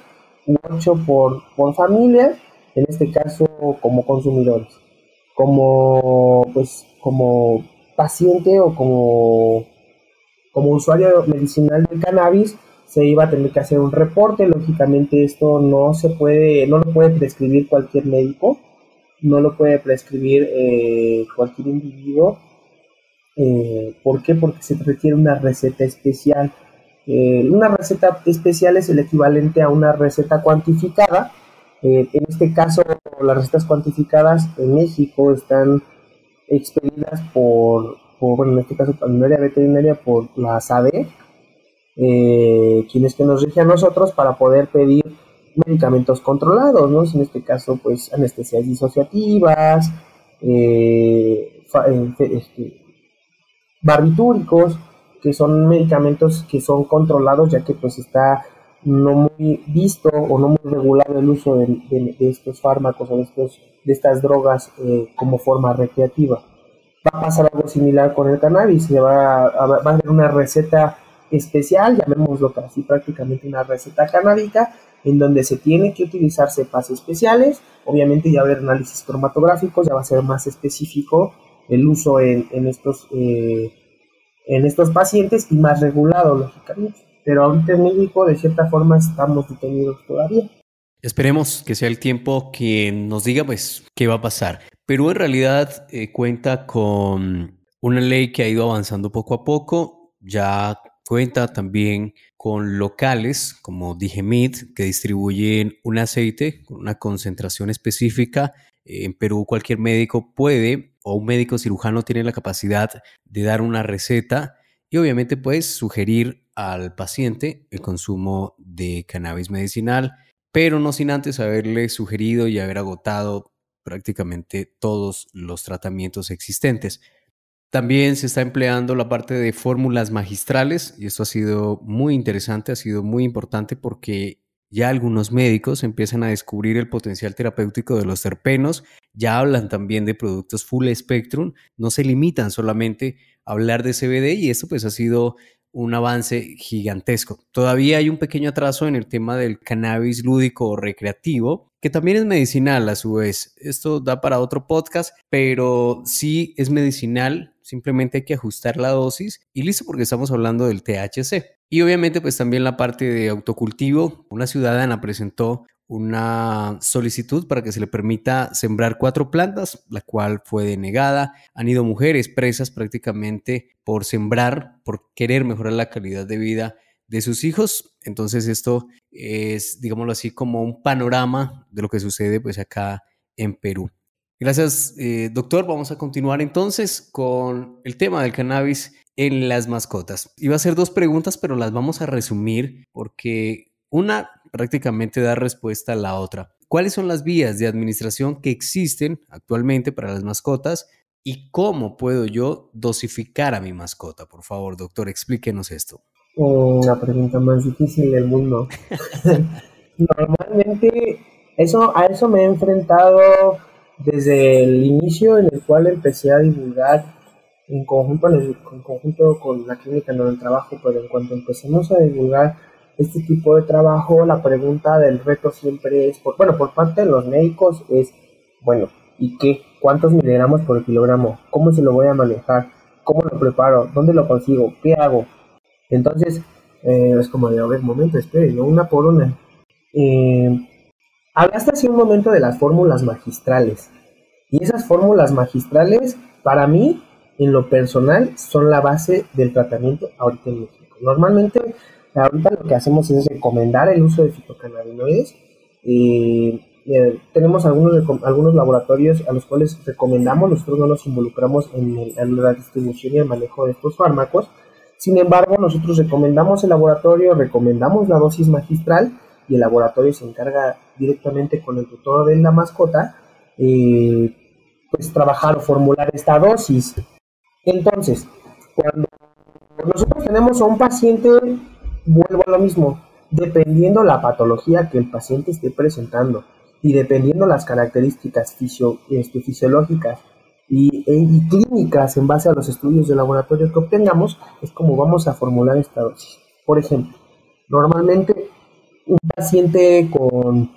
ocho por, por familia, en este caso como consumidores. Como pues como paciente o como, como usuario medicinal del cannabis, se iba a tener que hacer un reporte. Lógicamente esto no se puede, no lo puede prescribir cualquier médico, no lo puede prescribir eh, cualquier individuo eh, ¿Por qué? Porque se requiere una receta especial. Eh, una receta especial es el equivalente a una receta cuantificada. Eh, en este caso, las recetas cuantificadas en México están expedidas por, bueno, en este caso, por área veterinaria, por la SADE, quienes que nos rige a nosotros para poder pedir medicamentos controlados, ¿no? En este caso, pues, anestesias disociativas, este, barbitúricos, que son medicamentos que son controlados ya que pues está no muy visto o no muy regulado el uso de, estos fármacos o de, estos, estas drogas eh, como forma recreativa. Va a pasar algo similar con el cannabis, se va a, va a haber una receta especial, llamémoslo así prácticamente una receta canábica, en donde se tiene que utilizar cepas especiales, obviamente ya va a haber análisis cromatográficos, ya va a ser más específico el uso en, estos, eh, en estos pacientes y más regulado, lógicamente. Pero ahorita en México, de cierta forma, estamos detenidos todavía.
Esperemos que sea el tiempo que nos diga, pues, qué va a pasar. Perú en realidad eh, cuenta con una ley que ha ido avanzando poco a poco. Ya cuenta también con locales como Digemid que distribuyen un aceite con una concentración específica. En Perú cualquier médico puede o un médico cirujano tiene la capacidad de dar una receta y obviamente puedes sugerir al paciente el consumo de cannabis medicinal, pero no sin antes haberle sugerido y haber agotado prácticamente todos los tratamientos existentes. También se está empleando la parte de fórmulas magistrales y esto ha sido muy interesante, ha sido muy importante porque ya algunos médicos empiezan a descubrir el potencial terapéutico de los terpenos, ya hablan también de productos full spectrum, no se limitan solamente a hablar de CBD y esto pues ha sido un avance gigantesco. Todavía hay un pequeño atraso en el tema del cannabis lúdico o recreativo, que también es medicinal a su vez. Esto da para otro podcast, pero sí es medicinal, simplemente hay que ajustar la dosis y listo porque estamos hablando del THC. Y obviamente pues también la parte de autocultivo. Una ciudadana presentó una solicitud para que se le permita sembrar cuatro plantas, la cual fue denegada. Han ido mujeres presas prácticamente por sembrar, por querer mejorar la calidad de vida de sus hijos. Entonces esto es, digámoslo así, como un panorama de lo que sucede pues acá en Perú. Gracias, eh, doctor. Vamos a continuar entonces con el tema del cannabis en las mascotas. Iba a hacer dos preguntas, pero las vamos a resumir porque una prácticamente da respuesta a la otra. ¿Cuáles son las vías de administración que existen actualmente para las mascotas y cómo puedo yo dosificar a mi mascota? Por favor, doctor, explíquenos esto.
La pregunta más difícil del mundo. Normalmente eso, a eso me he enfrentado desde el inicio en el cual empecé a divulgar en conjunto, en, conjunto con la clínica en donde trabajo, pero en cuanto empecemos a divulgar este tipo de trabajo, la pregunta del reto siempre es, por, bueno, por parte de los médicos es, bueno, ¿y qué? ¿Cuántos miligramos por kilogramo? ¿Cómo se lo voy a manejar? ¿Cómo lo preparo? ¿Dónde lo consigo? ¿Qué hago? Entonces, eh, es como de, a ver, momento, espere, ¿no? una por una. Eh, Hablaste hace un momento de las fórmulas magistrales. Y esas fórmulas magistrales, para mí, en lo personal, son la base del tratamiento ahorita en México. Normalmente, ahorita lo que hacemos es recomendar el uso de fitocannabinoides. Eh, eh, tenemos algunos, algunos laboratorios a los cuales recomendamos, nosotros no nos involucramos en, en la distribución y el manejo de estos fármacos. Sin embargo, nosotros recomendamos el laboratorio, recomendamos la dosis magistral y el laboratorio se encarga directamente con el tutor de la mascota, eh, pues trabajar o formular esta dosis. Entonces, cuando nosotros tenemos a un paciente, vuelvo a lo mismo, dependiendo la patología que el paciente esté presentando y dependiendo las características este, fisiológicas y, e, y, clínicas en base a los estudios de laboratorio que obtengamos, es como vamos a formular esta dosis. Por ejemplo, normalmente un paciente con...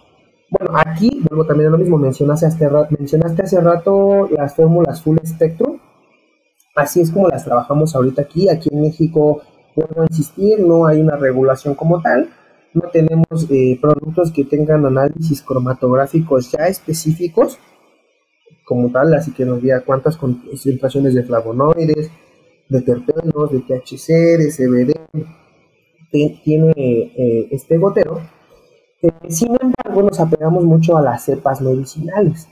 Bueno, aquí, vuelvo también a lo mismo, mencionaste hace, rato, mencionaste hace rato las fórmulas full spectrum. Así es como las trabajamos ahorita aquí. Aquí en México, vuelvo a insistir, no hay una regulación como tal. No tenemos eh, productos que tengan análisis cromatográficos ya específicos como tal, así que nos diga cuántas concentraciones de flavonoides, de terpenos, de THC, de CBD, tiene eh, este gotero. Sin embargo, nos apegamos mucho a las cepas medicinales.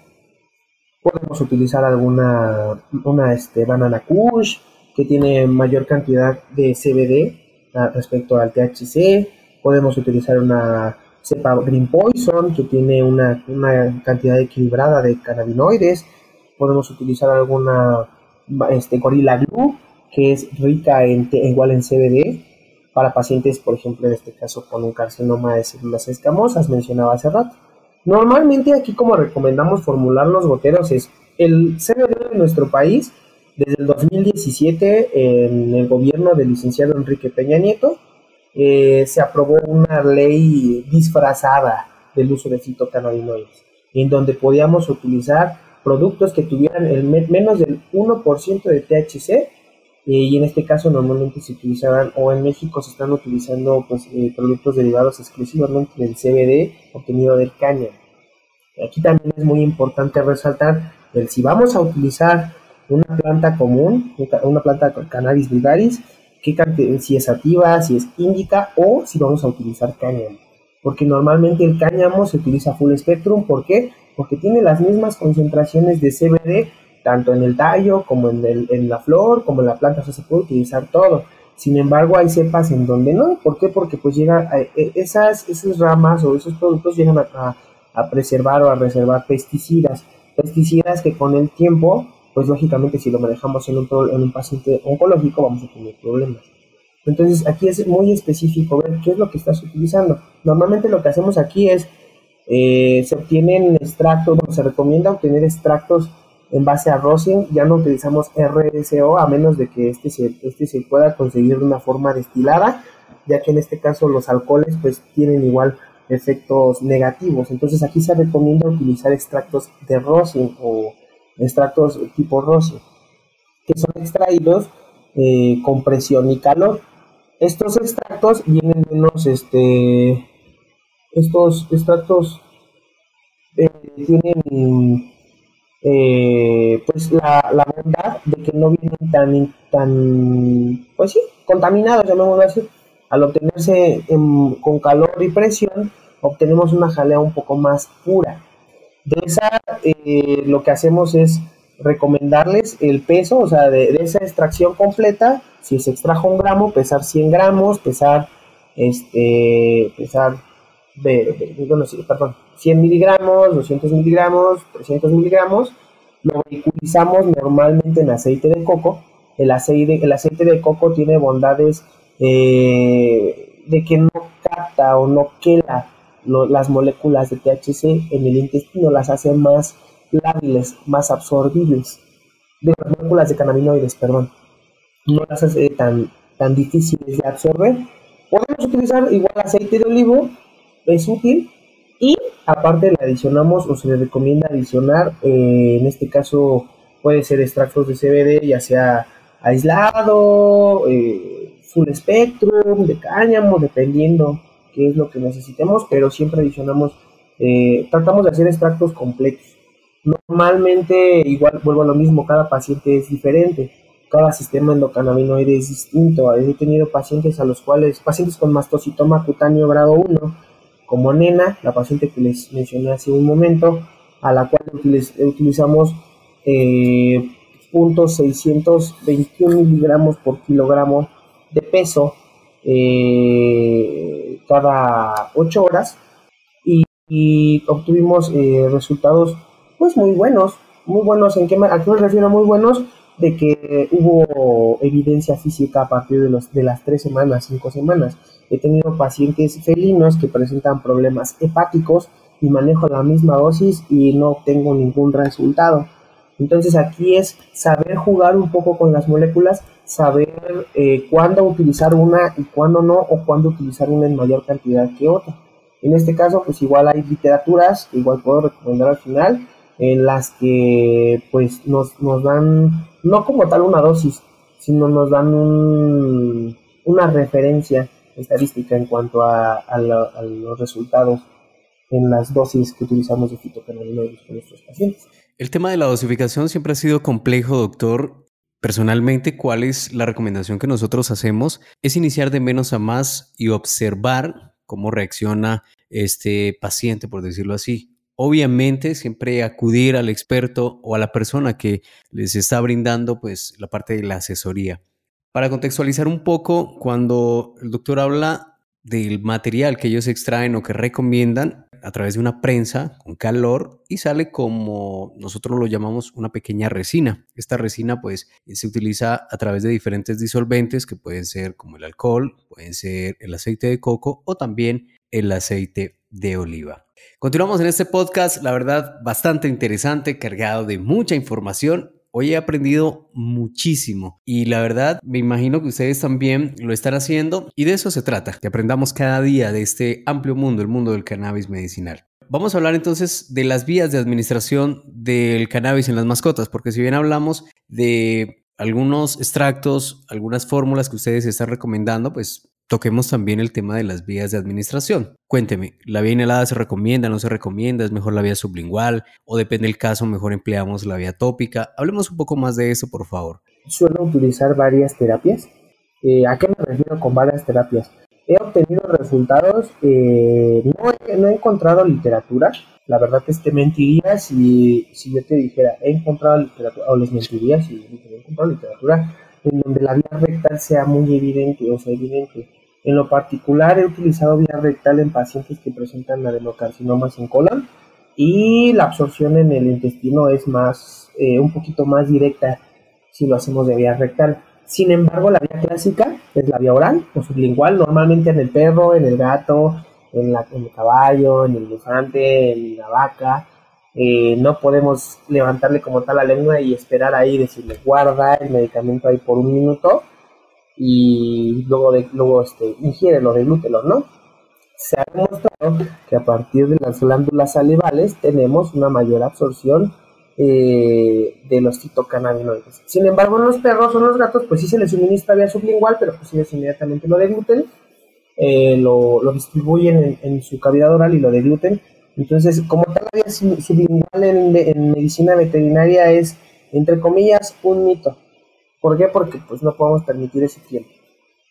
Podemos utilizar alguna una este, banana kush que tiene mayor cantidad de CBD ah, respecto al THC. Podemos utilizar una cepa Green Poison que tiene una, una cantidad equilibrada de cannabinoides. Podemos utilizar alguna este, Gorilla Glue que es rica en, igual en CBD para pacientes, por ejemplo, en este caso con un carcinoma de células escamosas, mencionaba hace rato. Normalmente aquí como recomendamos formular los goteros es el CBD de nuestro país, desde el 2017 en el gobierno del licenciado Enrique Peña Nieto, eh, se aprobó una ley disfrazada del uso de fitocannabinoides, en donde podíamos utilizar productos que tuvieran el menos del 1% de THC y en este caso normalmente se utilizaban o en México se están utilizando pues eh, productos derivados exclusivamente del CBD obtenido del cáñamo. Aquí también es muy importante resaltar el si vamos a utilizar una planta común, una planta cannabis vulgaris, si es sativa, si es índica o si vamos a utilizar cáñamo. Porque normalmente el cáñamo se utiliza full spectrum, ¿por qué? Porque tiene las mismas concentraciones de CBD tanto en el tallo como en, el, en la flor, como en la planta, se puede utilizar todo. Sin embargo, hay cepas en donde no. ¿Por qué? Porque pues llega e, esas, esas ramas o esos productos llegan a, a, preservar o a reservar pesticidas. Pesticidas que con el tiempo, pues lógicamente si lo manejamos en un, en un paciente oncológico vamos a tener problemas. Entonces aquí es muy específico ver qué es lo que estás utilizando. Normalmente lo que hacemos aquí es, eh, se obtienen extractos, se recomienda obtener extractos en base a rosin, ya no utilizamos RSO a menos de que este se, este se pueda conseguir de una forma destilada, ya que en este caso los alcoholes pues tienen igual efectos negativos. Entonces aquí se recomienda utilizar extractos de rosin o extractos tipo rosin, que son extraídos eh, con presión y calor. Estos extractos vienen menos, este, estos extractos eh, tienen eh, pues la, la, bondad de que no vienen tan, tan, pues sí, contaminados, llamémoslo así. Al obtenerse con calor y presión, obtenemos una jalea un poco más pura. De esa, eh, lo que hacemos es recomendarles el peso, o sea, de, esa extracción completa, si se extrajo un gramo, pesar 100 gramos, pesar, este, pesar, de, perdón, 100 miligramos, 200 miligramos, 300 miligramos, lo utilizamos normalmente en aceite de coco. El aceite, de coco tiene bondades eh, de que no capta o no queda las moléculas de THC en el intestino, las hace más lábiles, más absorbibles. De las moléculas de cannabinoides, perdón. No las hace tan, tan difíciles de absorber. Podemos utilizar igual aceite de olivo, es útil. Y aparte le adicionamos o se le recomienda adicionar, eh, en este caso puede ser extractos de CBD, ya sea aislado, eh, full spectrum, de cáñamo, dependiendo qué es lo que necesitemos, pero siempre adicionamos, eh, tratamos de hacer extractos completos. Normalmente, igual vuelvo a lo mismo, cada paciente es diferente, cada sistema endocannabinoide es distinto. He tenido pacientes a los cuales, pacientes con mastocitoma cutáneo grado 1, como Nena, la paciente que les mencioné hace un momento, a la cual utilizamos eh, 621 miligramos por kilogramo de peso eh, cada 8 horas y, obtuvimos eh, resultados pues muy buenos, muy buenos, ¿en qué ¿a qué me refiero muy buenos? De que hubo evidencia física a partir de, los, de las 3 semanas, 5 semanas. He tenido pacientes felinos que presentan problemas hepáticos y manejo la misma dosis y no obtengo ningún resultado. Entonces aquí es saber jugar un poco con las moléculas saber eh, cuándo utilizar una y cuándo no, o cuándo utilizar una en mayor cantidad que otra. En este caso, pues igual hay literaturas igual puedo recomendar al final, en las que pues nos, nos dan, no como tal una dosis, sino nos dan un, una referencia estadística en cuanto a, a, los resultados en las dosis que utilizamos de fitocannabinoides con nuestros pacientes.
El tema de la dosificación siempre ha sido complejo, doctor, Personalmente, ¿cuál es la recomendación que nosotros hacemos? Es iniciar de menos a más y observar cómo reacciona este paciente, por decirlo así. Obviamente, siempre acudir al experto o a la persona que les está brindando pues la parte de la asesoría. Para contextualizar un poco, cuando el doctor habla del material que ellos extraen o que recomiendan, a través de una prensa con calor y sale como nosotros lo llamamos una pequeña resina. Esta resina pues se utiliza a través de diferentes disolventes que pueden ser como el alcohol, pueden ser el aceite de coco o también el aceite de oliva. Continuamos en este podcast, la verdad, bastante interesante, cargado de mucha información Hoy he aprendido muchísimo y la verdad me imagino que ustedes también lo están haciendo y de eso se trata, que aprendamos cada día de este amplio mundo, el mundo del cannabis medicinal. Vamos a hablar entonces de las vías de administración del cannabis en las mascotas, porque si bien hablamos de algunos extractos, algunas fórmulas que ustedes están recomendando, pues toquemos también el tema de las vías de administración. Cuénteme, ¿la vía inhalada se recomienda, no se recomienda? ¿Es mejor la vía sublingual? ¿O depende del caso, mejor empleamos la vía tópica? Hablemos un poco más de eso, por favor.
Suelo utilizar varias terapias. Eh, ¿A qué me refiero con varias terapias? He obtenido resultados, eh, no, he, encontrado literatura, la verdad es que mentiría si, si yo te dijera, he encontrado literatura, o les mentiría si he encontrado literatura en donde la vía rectal sea muy evidente, o sea, evidente. En lo particular he utilizado vía rectal en pacientes que presentan adenocarcinomas en colon y la absorción en el intestino es más, eh, un poquito más directa si lo hacemos de vía rectal. Sin embargo, la vía clásica es la vía oral o sublingual, normalmente en el perro, en el gato, en, el caballo, en el elefante, en la vaca. Eh, no podemos levantarle como tal la lengua y esperar ahí, decirle guarda el medicamento ahí por un minuto y luego, de, luego este, ingiérelo, deglútelo, ¿no? Se ha demostrado que a partir de las glándulas salivales tenemos una mayor absorción eh, de los fitocannabinoides. Sin embargo, en los perros o en los gatos, pues sí se les suministra vía sublingual, pero pues ellos inmediatamente lo degluten, eh, lo, lo, distribuyen en, su cavidad oral y lo degluten. Entonces, como tal, la vía sublingual en medicina veterinaria es, entre comillas, un mito. ¿Por qué? Porque pues no podemos permitir ese tiempo.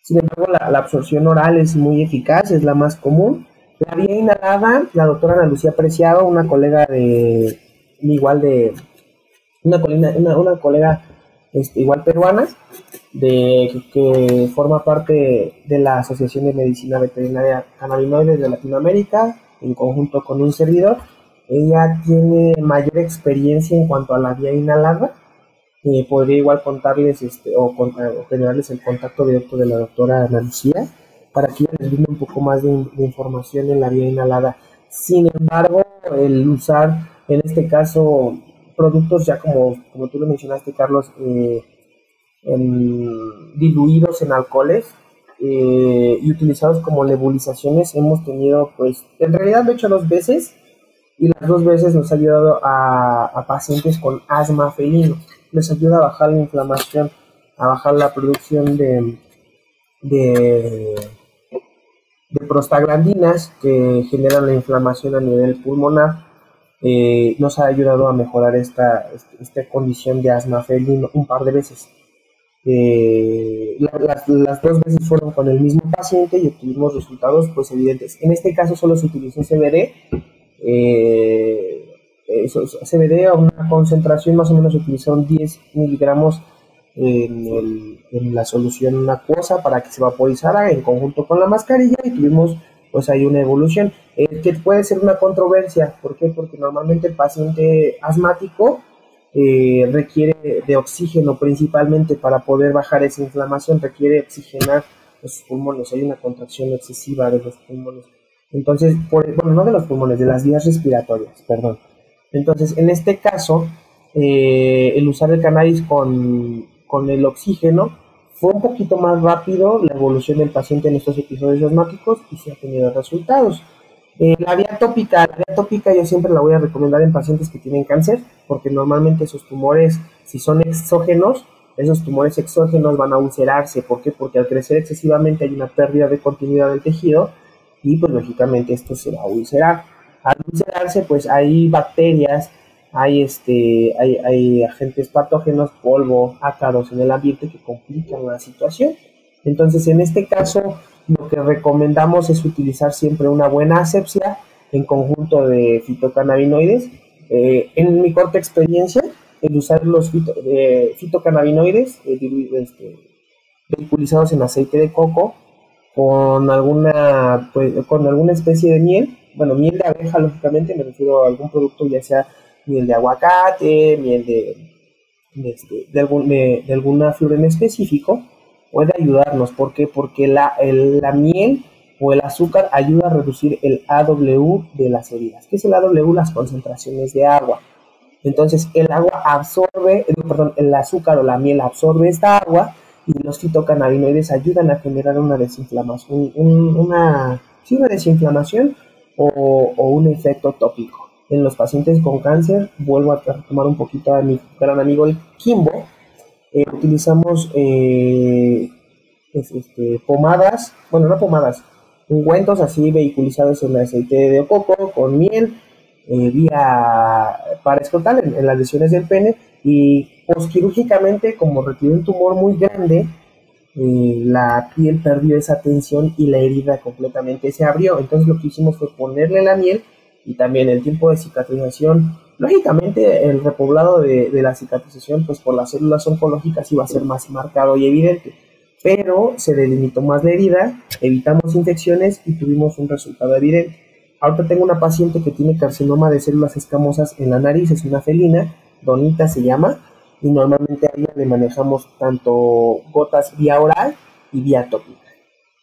Sin embargo, la, absorción oral es muy eficaz, es la más común. La vía inhalada, la doctora Ana Lucía Preciado, una colega de, igual de, una, colega este, igual peruana, de, que forma parte de la Asociación de Medicina Veterinaria Cannabinoides de Latinoamérica, en conjunto con un servidor. Ella tiene mayor experiencia en cuanto a la vía inhalada. Eh, podría igual contarles este, o, generarles el contacto directo de la doctora Ana Lucía para que les brinde un poco más de, información en la vía inhalada. Sin embargo, el usar en este caso productos ya como, como tú lo mencionaste, Carlos, eh, diluidos en alcoholes eh, y utilizados como nebulizaciones, hemos tenido, pues, en realidad lo he hecho dos veces y las dos veces nos ha ayudado a, pacientes con asma felino. Les ayuda a bajar la inflamación, a bajar la producción de, de, prostaglandinas que generan la inflamación a nivel pulmonar eh, nos ha ayudado a mejorar esta, esta condición de asma felino un par de veces. Eh, las, dos veces fueron con el mismo paciente y obtuvimos resultados pues evidentes. En este caso solo se utilizó CBD, eh, CBD a una concentración más o menos se utilizaron 10 miligramos en, en, la solución acuosa para que se vaporizara en conjunto con la mascarilla y tuvimos pues hay una evolución, eh, que puede ser una controversia. ¿Por qué? Porque normalmente el paciente asmático eh, requiere de oxígeno principalmente para poder bajar esa inflamación, requiere oxigenar los pulmones, hay una contracción excesiva de los pulmones. Entonces, por, bueno, no de los pulmones, de las vías respiratorias, perdón. Entonces, en este caso, eh, el usar el cannabis con, con el oxígeno fue un poquito más rápido la evolución del paciente en estos episodios asmáticos y se ha tenido resultados. Eh, la vía tópica, la vía yo siempre la voy a recomendar en pacientes que tienen cáncer, porque normalmente esos tumores, si son exógenos, esos tumores exógenos van a ulcerarse. ¿Por qué? Porque al crecer excesivamente hay una pérdida de continuidad del tejido y pues lógicamente esto se va a ulcerar. Al ulcerarse pues hay bacterias hay, este, hay, hay agentes patógenos, polvo, ácaros en el ambiente que complican la situación. Entonces, en este caso, lo que recomendamos es utilizar siempre una buena asepsia en conjunto de fitocannabinoides. Eh, en mi corta experiencia, el usar los eh, fitocannabinoides eh, este, vehiculizados en aceite de coco con alguna, pues, con alguna especie de miel, bueno, miel de abeja, lógicamente, me refiero a algún producto ya sea miel de aguacate, miel de, este, de, de, alguna flor en específico, puede ayudarnos. ¿Por qué? Porque la, la miel o el azúcar ayuda a reducir el AW de las heridas. ¿Qué es el AW? Las concentraciones de agua. Entonces el agua absorbe, eh, perdón, el azúcar o la miel absorbe esta agua y los fitocannabinoides ayudan a generar una desinflamación, una, sí, una desinflamación o, un efecto tópico. En los pacientes con cáncer, vuelvo a tomar un poquito a mi gran amigo el Kimbo, eh, utilizamos eh, este, pomadas, bueno, no pomadas, ungüentos así vehiculizados en aceite de coco con miel, eh, vía paraescrotal en, en, las lesiones del pene y posquirúrgicamente, como retiró un tumor muy grande, la piel perdió esa tensión y la herida completamente se abrió. Entonces lo que hicimos fue ponerle la miel y también el tiempo de cicatrización. Lógicamente, el repoblado de, la cicatrización, pues por las células oncológicas iba a ser más marcado y evidente, pero se delimitó más la herida, evitamos infecciones y tuvimos un resultado evidente. Ahorita tengo una paciente que tiene carcinoma de células escamosas en la nariz, es una felina, Donita se llama, y normalmente a ella le manejamos tanto gotas vía oral y vía tópica.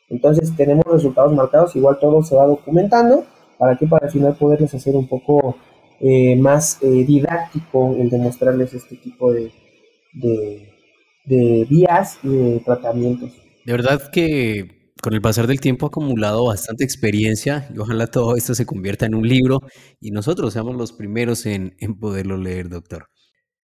Entonces tenemos resultados marcados, igual todo se va documentando ¿Para qué? Para al final poderles hacer un poco eh, más eh, didáctico el demostrarles este tipo de, de, vías y de tratamientos.
De verdad que con el pasar del tiempo ha acumulado bastante experiencia y ojalá todo esto se convierta en un libro y nosotros seamos los primeros en, en poderlo leer, doctor.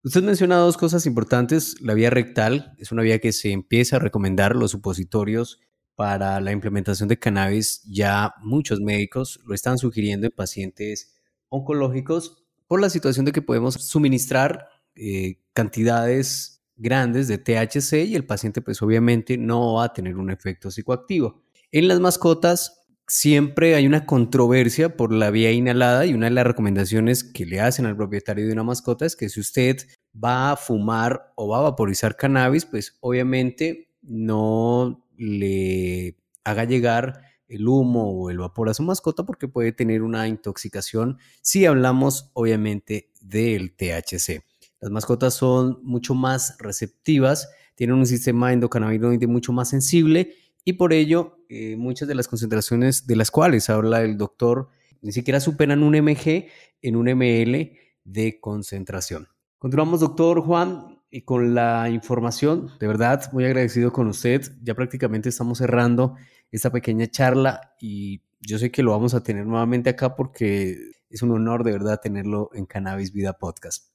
Usted menciona dos cosas importantes. La vía rectal es una vía que se empieza a recomendar los supositorios para la implementación de cannabis, ya muchos médicos lo están sugiriendo en pacientes oncológicos por la situación de que podemos suministrar eh, cantidades grandes de THC y el paciente pues obviamente no va a tener un efecto psicoactivo. En las mascotas siempre hay una controversia por la vía inhalada y una de las recomendaciones que le hacen al propietario de una mascota es que si usted va a fumar o va a vaporizar cannabis, pues obviamente no le haga llegar el humo o el vapor a su mascota porque puede tener una intoxicación si hablamos obviamente del THC. Las mascotas son mucho más receptivas, tienen un sistema endocannabinoide mucho más sensible y por ello eh, muchas de las concentraciones de las cuales habla el doctor ni siquiera superan un mg en un ml de concentración. Continuamos, doctor Juan, y con la información. De verdad, muy agradecido con usted. Ya prácticamente estamos cerrando esta pequeña charla y yo sé que lo vamos a tener nuevamente acá porque es un honor de verdad tenerlo en Cannabis Vida Podcast.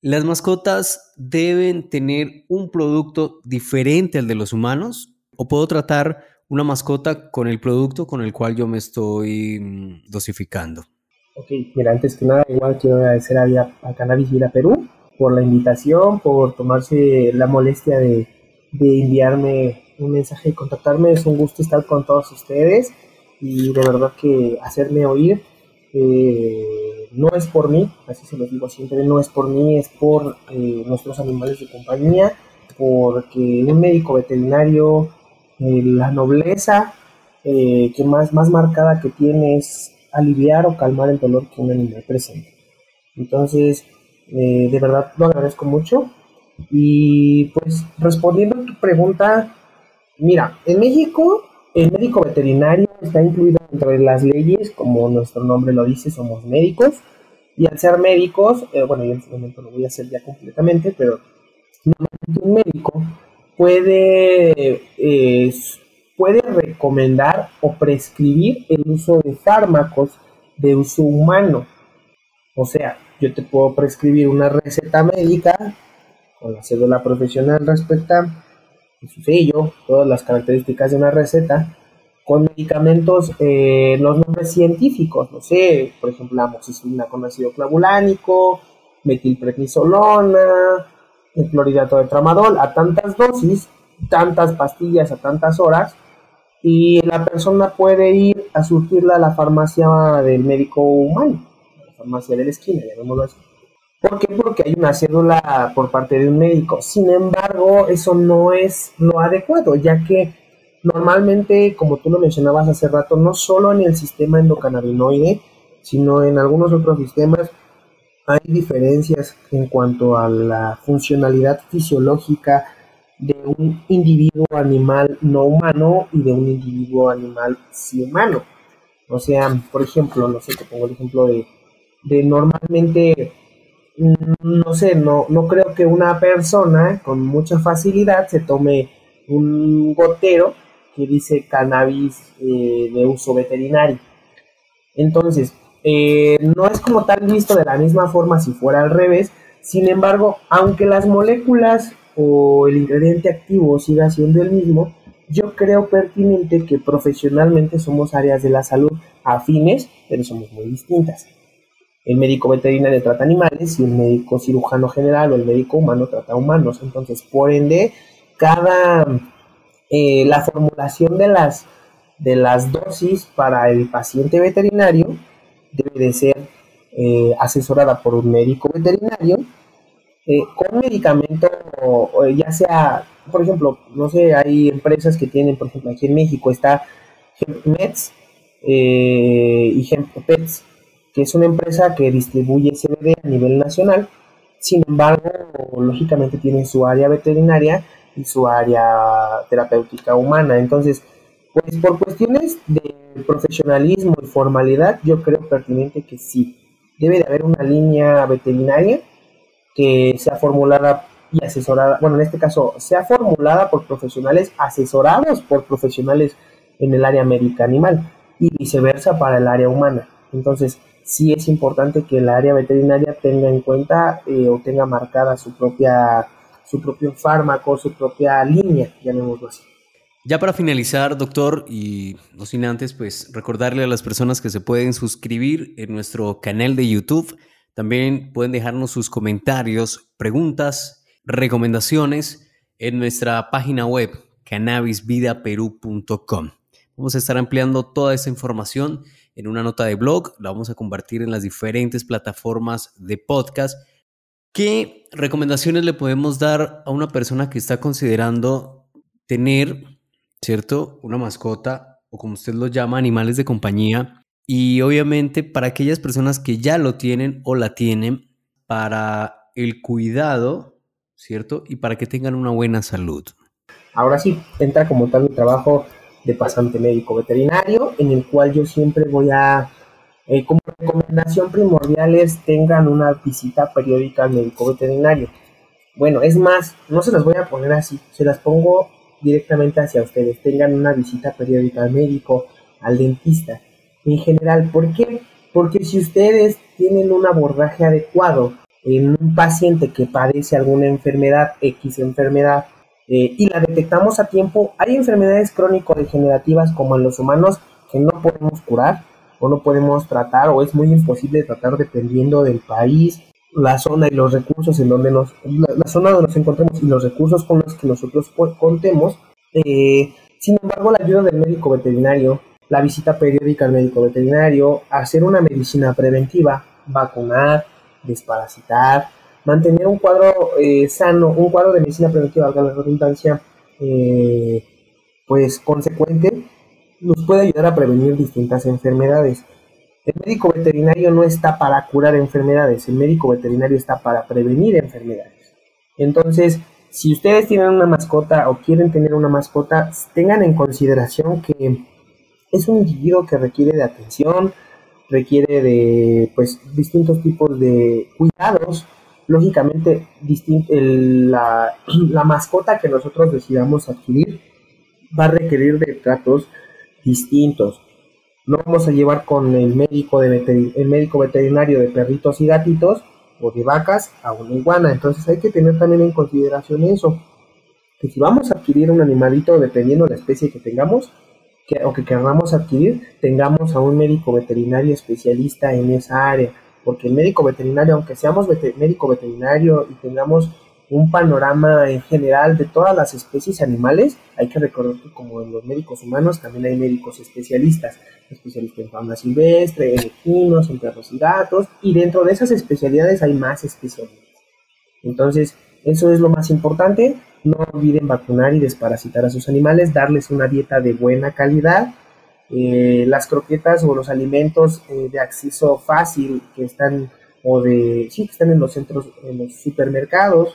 Las mascotas deben tener un producto diferente al de los humanos o puedo tratar una mascota con el producto con el cual yo me estoy mm, dosificando.
Ok, mira, antes que nada, igual quiero agradecer a, a Cannabis Vida Perú por la invitación, por tomarse la molestia de, de enviarme un mensaje y contactarme. Es un gusto estar con todos ustedes y de verdad que hacerme oír eh, no es por mí, así se los digo siempre, no es por mí, es por eh, nuestros animales de compañía, porque un médico veterinario, eh, la nobleza que más, más marcada que tiene es aliviar o calmar el dolor que un animal presenta. Entonces, de verdad lo agradezco mucho. Y pues respondiendo a tu pregunta, mira, en México el médico veterinario está incluido entre las leyes, como nuestro nombre lo dice, somos médicos. Y al ser médicos, eh, bueno, yo en este momento lo voy a hacer ya completamente, pero un médico puede, puede recomendar o prescribir el uso de fármacos de uso humano. O sea, yo te puedo prescribir una receta médica con la cédula profesional respecta su sello, todas las características de una receta, con medicamentos, eh, los nombres científicos, no sé, por ejemplo, la amoxicilina con ácido clavulánico, metilprednisolona, el clorhidrato de tramadol, a tantas dosis, tantas pastillas a tantas horas, y la persona puede ir a surtirla a la farmacia del médico humano, la farmacia de la esquina, llamémoslo así. ¿Por qué? Porque hay una cédula por parte de un médico. Sin embargo, eso no es lo adecuado, ya que normalmente, como tú lo mencionabas hace rato, no solo en el sistema endocannabinoide, sino en algunos otros sistemas hay diferencias en cuanto a la funcionalidad fisiológica de un individuo animal no humano y de un individuo animal sí humano. O sea, por ejemplo, no sé, te pongo el ejemplo de, de normalmente no sé, no, no creo que una persona con mucha facilidad se tome un gotero que dice cannabis eh, de uso veterinario. Entonces, eh, no es como tal visto de la misma forma si fuera al revés. Sin embargo, aunque las moléculas o el ingrediente activo siga siendo el mismo, yo creo pertinente que profesionalmente somos áreas de la salud afines, pero somos muy distintas. El médico veterinario trata animales y el médico cirujano general o el médico humano trata humanos. Entonces, por ende, cada eh, la formulación de las de las dosis para el paciente veterinario de ser eh, asesorada por un médico veterinario eh, con medicamento, ya sea, por ejemplo, no sé, hay empresas que tienen, por ejemplo, aquí en México está HempMeds y HempPets que es una empresa que distribuye CBD a nivel nacional. Sin embargo, lógicamente tiene su área veterinaria y su área terapéutica humana. Entonces, pues por cuestiones de profesionalismo y formalidad, yo creo pertinente que sí. Debe de haber una línea veterinaria que sea formulada y asesorada, bueno, en este caso, sea formulada por profesionales asesorados por profesionales en el área médica animal y viceversa para el área humana. Entonces, sí es importante que el área veterinaria tenga en cuenta eh, o tenga marcada su propia su propio fármaco, su propia línea, llamémoslo así.
Ya para finalizar, doctor, y no sin antes, pues recordarle a las personas que se pueden suscribir en nuestro canal de YouTube. También pueden dejarnos sus comentarios, preguntas recomendaciones en nuestra página web cannabisvidaperú.com. Vamos a estar ampliando toda esta información en una nota de blog, la vamos a compartir en las diferentes plataformas de podcast. ¿Qué recomendaciones le podemos dar a una persona que está considerando tener, ¿cierto? Una mascota o como usted lo llama, animales de compañía. Y obviamente para aquellas personas que ya lo tienen o la tienen, para el cuidado, ¿cierto? Y para que tengan una buena salud.
Ahora sí, entra como tal mi trabajo de pasante médico veterinario, en el cual yo siempre voy a, eh, como recomendación primordial es tengan una visita periódica al médico veterinario. Bueno, es más, no se las voy a poner así, se las pongo directamente hacia ustedes. Tengan una visita periódica al médico, al dentista. En general, ¿por qué? Porque si ustedes tienen un abordaje adecuado en un paciente que padece alguna enfermedad, X enfermedad, eh, y la detectamos a tiempo, hay enfermedades crónico-degenerativas como en los humanos que no podemos curar o no podemos tratar o es muy imposible tratar dependiendo del país, la zona y los recursos en donde nos, la, zona donde nos encontremos y los recursos con los que nosotros contemos. Eh, sin embargo, la ayuda del médico veterinario, la visita periódica al médico veterinario, hacer una medicina preventiva, vacunar, desparasitar, mantener un cuadro eh, sano, un cuadro de medicina preventiva, valga la redundancia, eh, pues consecuente, nos puede ayudar a prevenir distintas enfermedades. El médico veterinario no está para curar enfermedades, el médico veterinario está para prevenir enfermedades. Entonces, si ustedes tienen una mascota o quieren tener una mascota, tengan en consideración que es un individuo que requiere de atención, requiere de pues distintos tipos de cuidados lógicamente la, la, mascota que nosotros decidamos adquirir va a requerir de tratos distintos. No vamos a llevar con el médico, de el médico veterinario de perritos y gatitos o de vacas a una iguana. Entonces hay que tener también en consideración eso. Que si vamos a adquirir un animalito, dependiendo de la especie que tengamos, que, o que queramos adquirir, tengamos a un médico veterinario especialista en esa área porque el médico veterinario, aunque seamos médico veterinario y tengamos un panorama en general de todas las especies animales, hay que recordar que como en los médicos humanos también hay médicos especialistas, especialistas en fauna silvestre, en equinos, en perros y gatos, y dentro de esas especialidades hay más especialidades. Entonces, eso es lo más importante, no olviden vacunar y desparasitar a sus animales, darles una dieta de buena calidad, eh, las croquetas o los alimentos eh, de acceso fácil que están o de sí que están en los centros en los supermercados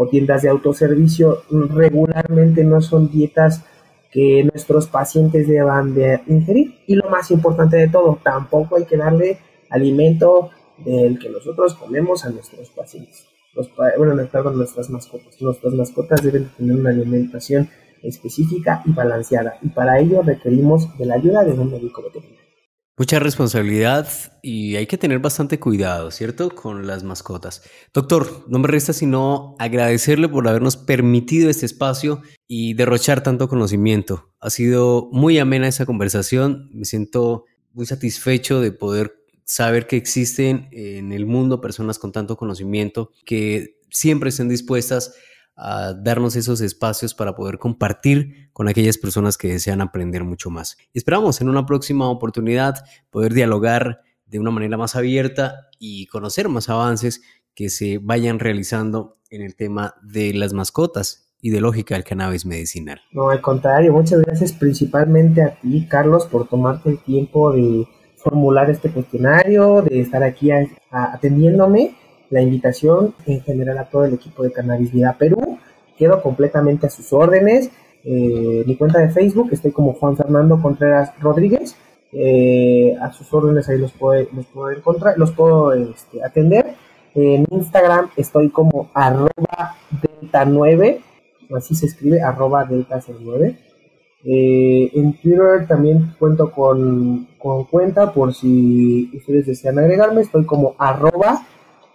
o tiendas de autoservicio regularmente no son dietas que nuestros pacientes deban de ingerir. Y lo más importante de todo tampoco hay que darle alimento del que nosotros comemos a nuestros pacientes. Los, bueno nuestras mascotas. Nuestras mascotas deben tener una alimentación específica y balanceada, y para ello requerimos de la ayuda de un médico veterinario.
Mucha responsabilidad y hay que tener bastante cuidado, ¿cierto? Con las mascotas. Doctor, no me resta sino agradecerle por habernos permitido este espacio y derrochar tanto conocimiento. Ha sido muy amena esa conversación. Me siento muy satisfecho de poder saber que existen en el mundo personas con tanto conocimiento que siempre estén dispuestas a darnos esos espacios para poder compartir con aquellas personas que desean aprender mucho más. Esperamos en una próxima oportunidad poder dialogar de una manera más abierta y conocer más avances que se vayan realizando en el tema de las mascotas y de lógica del cannabis medicinal.
No, al contrario, muchas gracias principalmente a ti, Carlos, por tomarte el tiempo de formular este cuestionario, de estar aquí atendiéndome la invitación en general a todo el equipo de Cannabis Vida Perú. Quedo completamente a sus órdenes. Eh, mi cuenta de Facebook estoy como Juan Fernando Contreras Rodríguez. Eh, a sus órdenes ahí los puedo, los puedo encontrar, los puedo este, atender. En Instagram estoy como arroba delta 9, así se escribe, arroba delta 09. Eh, en Twitter también cuento con, con, cuenta por si ustedes desean agregarme, estoy como arroba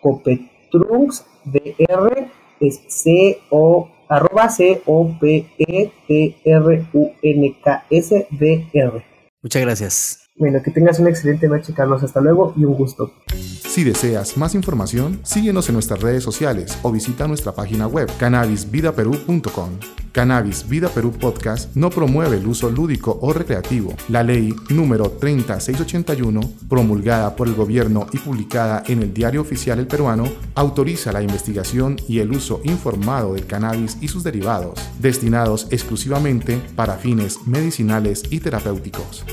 Copetrunks DR es C O arroba C O P E T R U N K S D R.
Muchas gracias.
Bueno, que tengas una excelente noche, Carlos. Hasta luego y un gusto.
Si deseas más información, síguenos en nuestras redes sociales o visita nuestra página web cannabisvidaperú.com. Cannabis Vida Perú Podcast no promueve el uso lúdico o recreativo. La ley número 30681, promulgada por el gobierno y publicada en el Diario Oficial El Peruano, autoriza la investigación y el uso informado del cannabis y sus derivados, destinados exclusivamente para fines medicinales y terapéuticos.